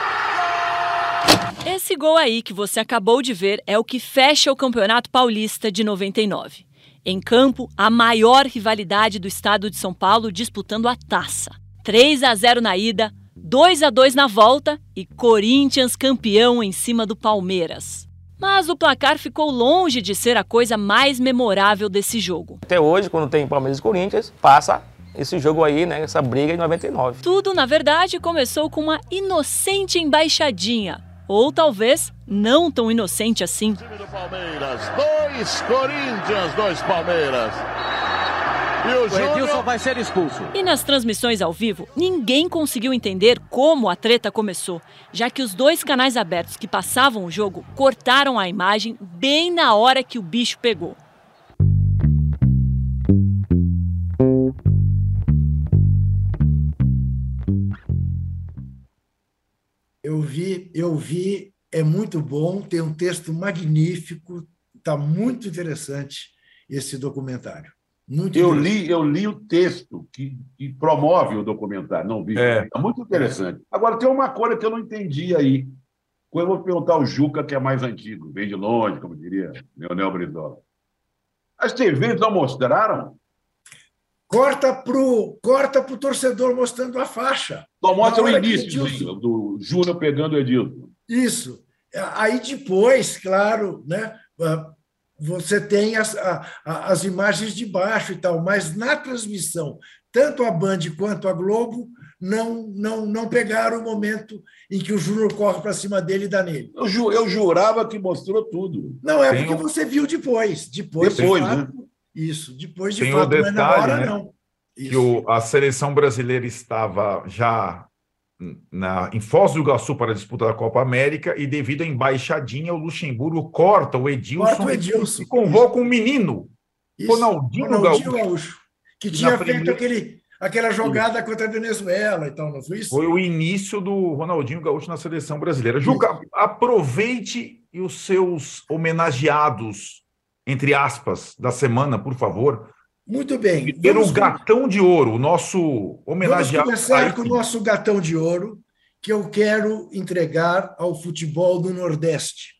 Esse gol aí que você acabou de ver é o que fecha o Campeonato Paulista de 99. Em campo, a maior rivalidade do estado de São Paulo disputando a taça. 3 a 0 na ida, 2 a 2 na volta e Corinthians campeão em cima do Palmeiras. Mas o placar ficou longe de ser a coisa mais memorável desse jogo. Até hoje, quando tem Palmeiras e Corinthians, passa esse jogo aí, né? Essa briga em 99. Tudo, na verdade, começou com uma inocente embaixadinha. Ou talvez não tão inocente assim. Time do Palmeiras, dois Corinthians, dois Palmeiras. E o, Júnior vai ser expulso. E nas transmissões ao vivo, ninguém conseguiu entender como a treta começou, já que os dois canais abertos que passavam o jogo cortaram a imagem bem na hora que o bicho pegou. Eu vi, eu vi, é muito bom, tem um texto magnífico, está muito interessante esse documentário. Muito Eu li, eu li o texto que, que promove o documentário, não vi. É. É. muito interessante. Agora, tem uma coisa que eu não entendi aí. Quando eu vou perguntar ao Juca, que é mais antigo, vem de longe, como diria Leonel Brizola. As TVs não mostraram? Corta pro, corta pro torcedor mostrando a faixa. Só mostra o início Edilson- do Júnior pegando o Edilson. Isso. Aí depois, claro, né, você tem as, a, a, as imagens de baixo e tal, mas na transmissão, tanto a Band quanto a Globo não, não, não pegaram o momento em que o Júnior corre para cima dele e dá nele. Eu, ju, eu jurava que mostrou tudo. Não, é Tem porque um... você viu depois. Depois, depois de fato, né? Isso, depois de Tem fato, detalhe, não é na hora, né? não. Isso. Que o, a seleção brasileira estava já na, em Foz do Iguaçu para a disputa da Copa América e devido à embaixadinha, o Luxemburgo corta o Edilson, corta o Edilson. e convoca um menino, Isso. Ronaldinho, Ronaldinho Gaúcho, Gaúcho, que tinha feito primeira... aquele, aquela jogada contra a Venezuela, então não foi isso? Foi o início do Ronaldinho Gaúcho na seleção brasileira. Juca, aproveite os seus homenageados, entre aspas, da semana, por favor muito bem. Ter o gatão de ouro, o nosso homenageado. Vamos começar com o nosso gatão de ouro, que eu quero entregar ao futebol do Nordeste,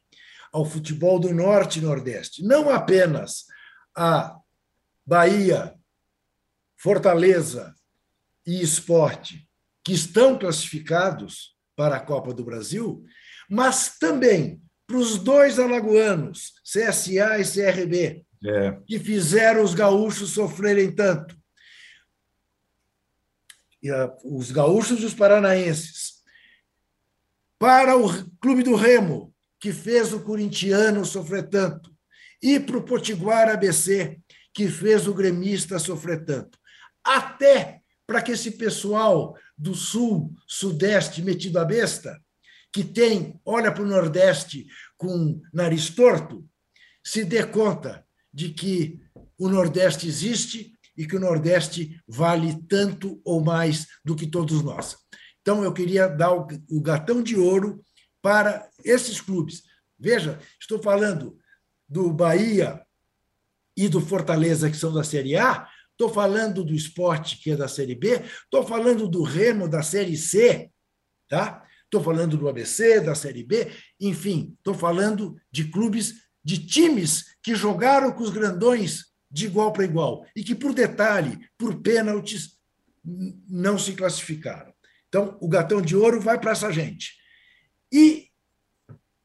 ao futebol do Norte e Nordeste. Não apenas a Bahia, Fortaleza e Esporte, que estão classificados para a Copa do Brasil, mas também para os dois alagoanos, CSA e CRB, é. que fizeram os gaúchos sofrerem tanto. Uh, os gaúchos e os paranaenses. Para o Clube do Remo, que fez o corintiano sofrer tanto. E para o Potiguar ABC, que fez o gremista sofrer tanto. Até para que esse pessoal do sul, sudeste metido a besta, que tem, olha para o Nordeste com nariz torto, se dê conta de que o Nordeste existe e que o Nordeste vale tanto ou mais do que todos nós. Então, eu queria dar o gatão de ouro para esses clubes. Veja, estou falando do Bahia e do Fortaleza, que são da Série A, estou falando do esporte, que é da Série B, estou falando do Remo, da Série C, tá? Estou falando do ABC, da Série B, enfim, estou falando de clubes de times que jogaram com os grandões de igual para igual e que, por detalhe, por pênaltis, não se classificaram. Então, o gatão de ouro vai para essa gente. E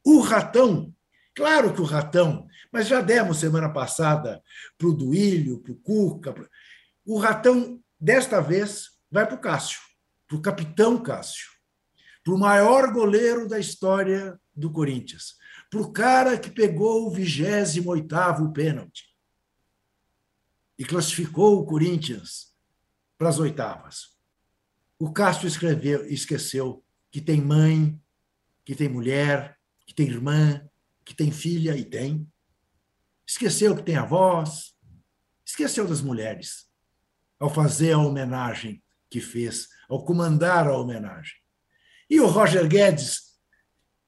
o ratão, claro que o ratão, mas já demos semana passada para o Duílio, para o Cuca. O ratão, desta vez, vai para o Cássio, para o capitão Cássio, para o maior goleiro da história do Corinthians para o cara que pegou o 28 pênalti e classificou o Corinthians para as oitavas. O Castro escreveu, esqueceu que tem mãe, que tem mulher, que tem irmã, que tem filha e tem. Esqueceu que tem avós, esqueceu das mulheres ao fazer a homenagem que fez, ao comandar a homenagem. E o Roger Guedes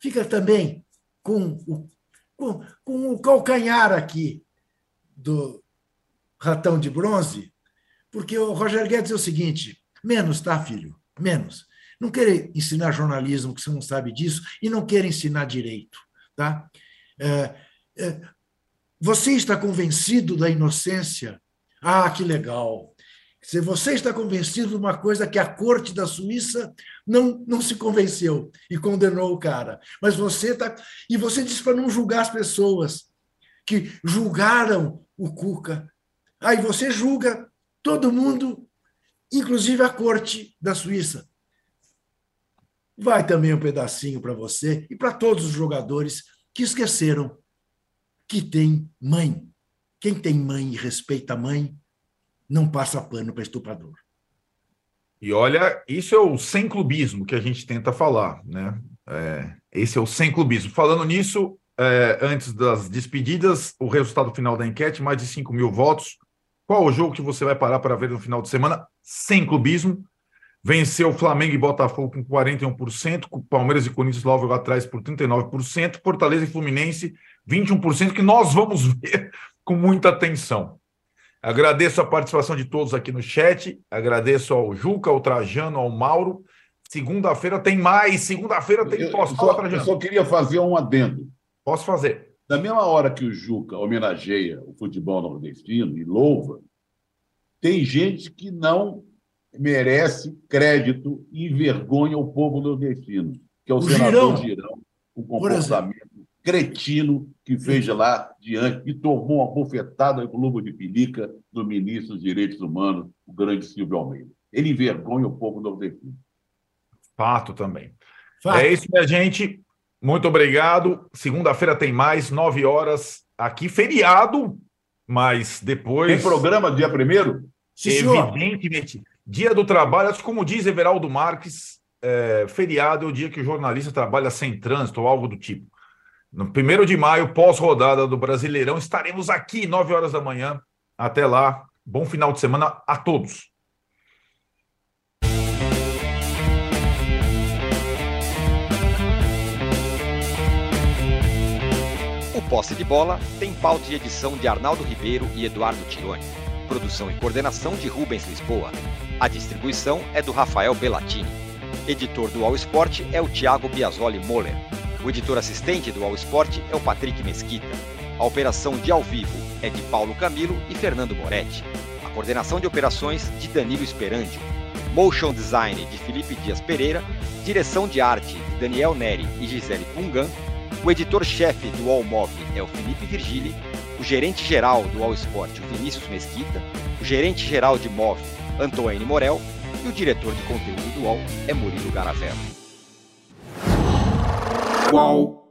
fica também com o, com, com o calcanhar aqui do ratão de bronze, porque o Roger Guedes é o seguinte: menos, tá, filho? Menos. Não querer ensinar jornalismo, que você não sabe disso, e não querer ensinar direito. Tá? É, é, você está convencido da inocência? Ah, que legal. Se você está convencido de uma coisa que a corte da Suíça não, não se convenceu e condenou o cara, mas você está. E você disse para não julgar as pessoas que julgaram o Cuca. Aí você julga todo mundo, inclusive a corte da Suíça. Vai também um pedacinho para você e para todos os jogadores que esqueceram que tem mãe. Quem tem mãe e respeita a mãe não passa pano para estuprador. E olha, isso é o sem clubismo que a gente tenta falar, né? É, esse é o sem clubismo. Falando nisso, é, antes das despedidas, o resultado final da enquete, mais de 5 mil votos. Qual o jogo que você vai parar para ver no final de semana? Sem clubismo. Venceu Flamengo e Botafogo com 41%, Palmeiras e Corinthians logo atrás por 39%, Fortaleza e Fluminense 21%, que nós vamos [LAUGHS] ver com muita atenção. Agradeço a participação de todos aqui no chat. Agradeço ao Juca, ao Trajano, ao Mauro. Segunda-feira tem mais. Segunda-feira tem. Eu, Posso falar, Trajano? Eu só queria fazer um adendo. Posso fazer. Na mesma hora que o Juca homenageia o futebol nordestino e louva, tem gente que não merece crédito e envergonha o povo nordestino, que é o, o senador Girão, Girão o comportamento cretino que fez lá diante e tomou uma bofetada no Globo de Pelica do ministro dos Direitos Humanos, o grande Silvio Almeida. Ele envergonha pouco do nordestino. Fato também. Fato. É isso, minha gente. Muito obrigado. Segunda-feira tem mais, nove horas aqui, feriado, mas depois. Tem programa dia primeiro? Evidentemente. Dia do trabalho, como diz Everaldo Marques, é, feriado é o dia que o jornalista trabalha sem trânsito ou algo do tipo. No primeiro de maio, pós-rodada do Brasileirão, estaremos aqui, nove horas da manhã. Até lá. Bom final de semana a todos. Posse de Bola tem pauta de edição de Arnaldo Ribeiro e Eduardo Tironi. Produção e coordenação de Rubens Lisboa. A distribuição é do Rafael Bellatini. Editor do All Sport é o Thiago Biasoli Moller. O editor assistente do All Sport é o Patrick Mesquita. A operação de ao vivo é de Paulo Camilo e Fernando Moretti. A coordenação de operações de Danilo Esperandio. Motion Design de Felipe Dias Pereira. Direção de arte de Daniel Neri e Gisele Pungan o editor-chefe do All Mob é o Felipe Virgili, o gerente-geral do All Sport, o Vinícius Mesquita, o gerente-geral de MOV, Antoine Morel, e o diretor de conteúdo do UOL é Murilo Garavello. Qual?